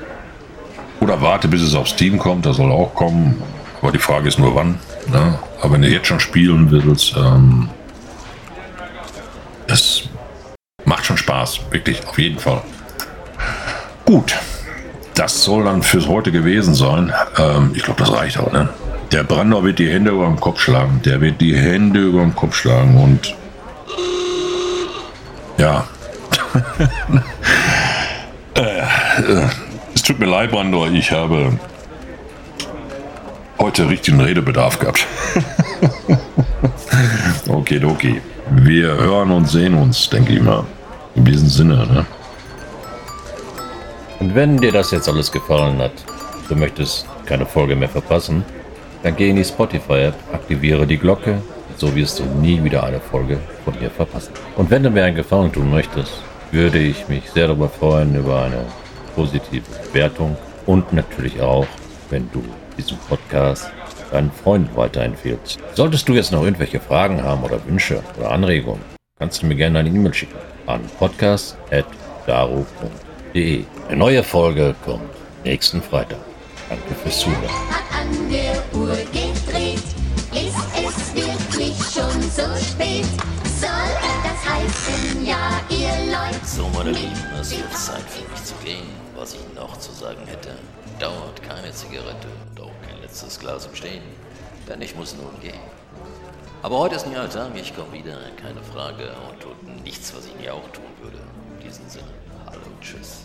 Oder warte, bis es aufs Team kommt, das soll auch kommen. Aber die Frage ist nur wann. Ne? Aber wenn du jetzt schon spielen willst, ähm, es macht schon Spaß, wirklich, auf jeden Fall. Gut, das soll dann fürs heute gewesen sein. Ähm, ich glaube, das reicht auch. Ne? Der Brandau wird die Hände über den Kopf schlagen. Der wird die Hände über den Kopf schlagen und ja. äh, äh, es tut mir leid, Brandau, ich habe heute richtigen Redebedarf gehabt. okay, okay. Wir hören und sehen uns, denke ich mal. In diesem Sinne, ne? Und wenn dir das jetzt alles gefallen hat, du möchtest keine Folge mehr verpassen, dann geh in die Spotify-App, aktiviere die Glocke, so wirst du nie wieder eine Folge von mir verpassen. Und wenn du mir einen Gefallen tun möchtest, würde ich mich sehr darüber freuen über eine positive Bewertung und natürlich auch, wenn du diesen Podcast deinen Freunden weiterempfehlst. Solltest du jetzt noch irgendwelche Fragen haben oder Wünsche oder Anregungen, kannst du mir gerne eine E-Mail schicken an podcast.daru.de. Eine neue Folge kommt nächsten Freitag. Danke fürs Zuhören. An der Uhr gedreht, ist es wirklich schon so spät? Soll das heißen, ja, ihr Leute? So, meine Lieben, es wird Zeit für mich zu gehen. Was ich noch zu sagen hätte, dauert keine Zigarette und auch kein letztes Glas im Stehen, denn ich muss nun gehen. Aber heute ist ein neuer Tag, ich komme wieder, keine Frage, und tut nichts, was ich nie auch tun würde. In diesem Sinne, hallo und tschüss.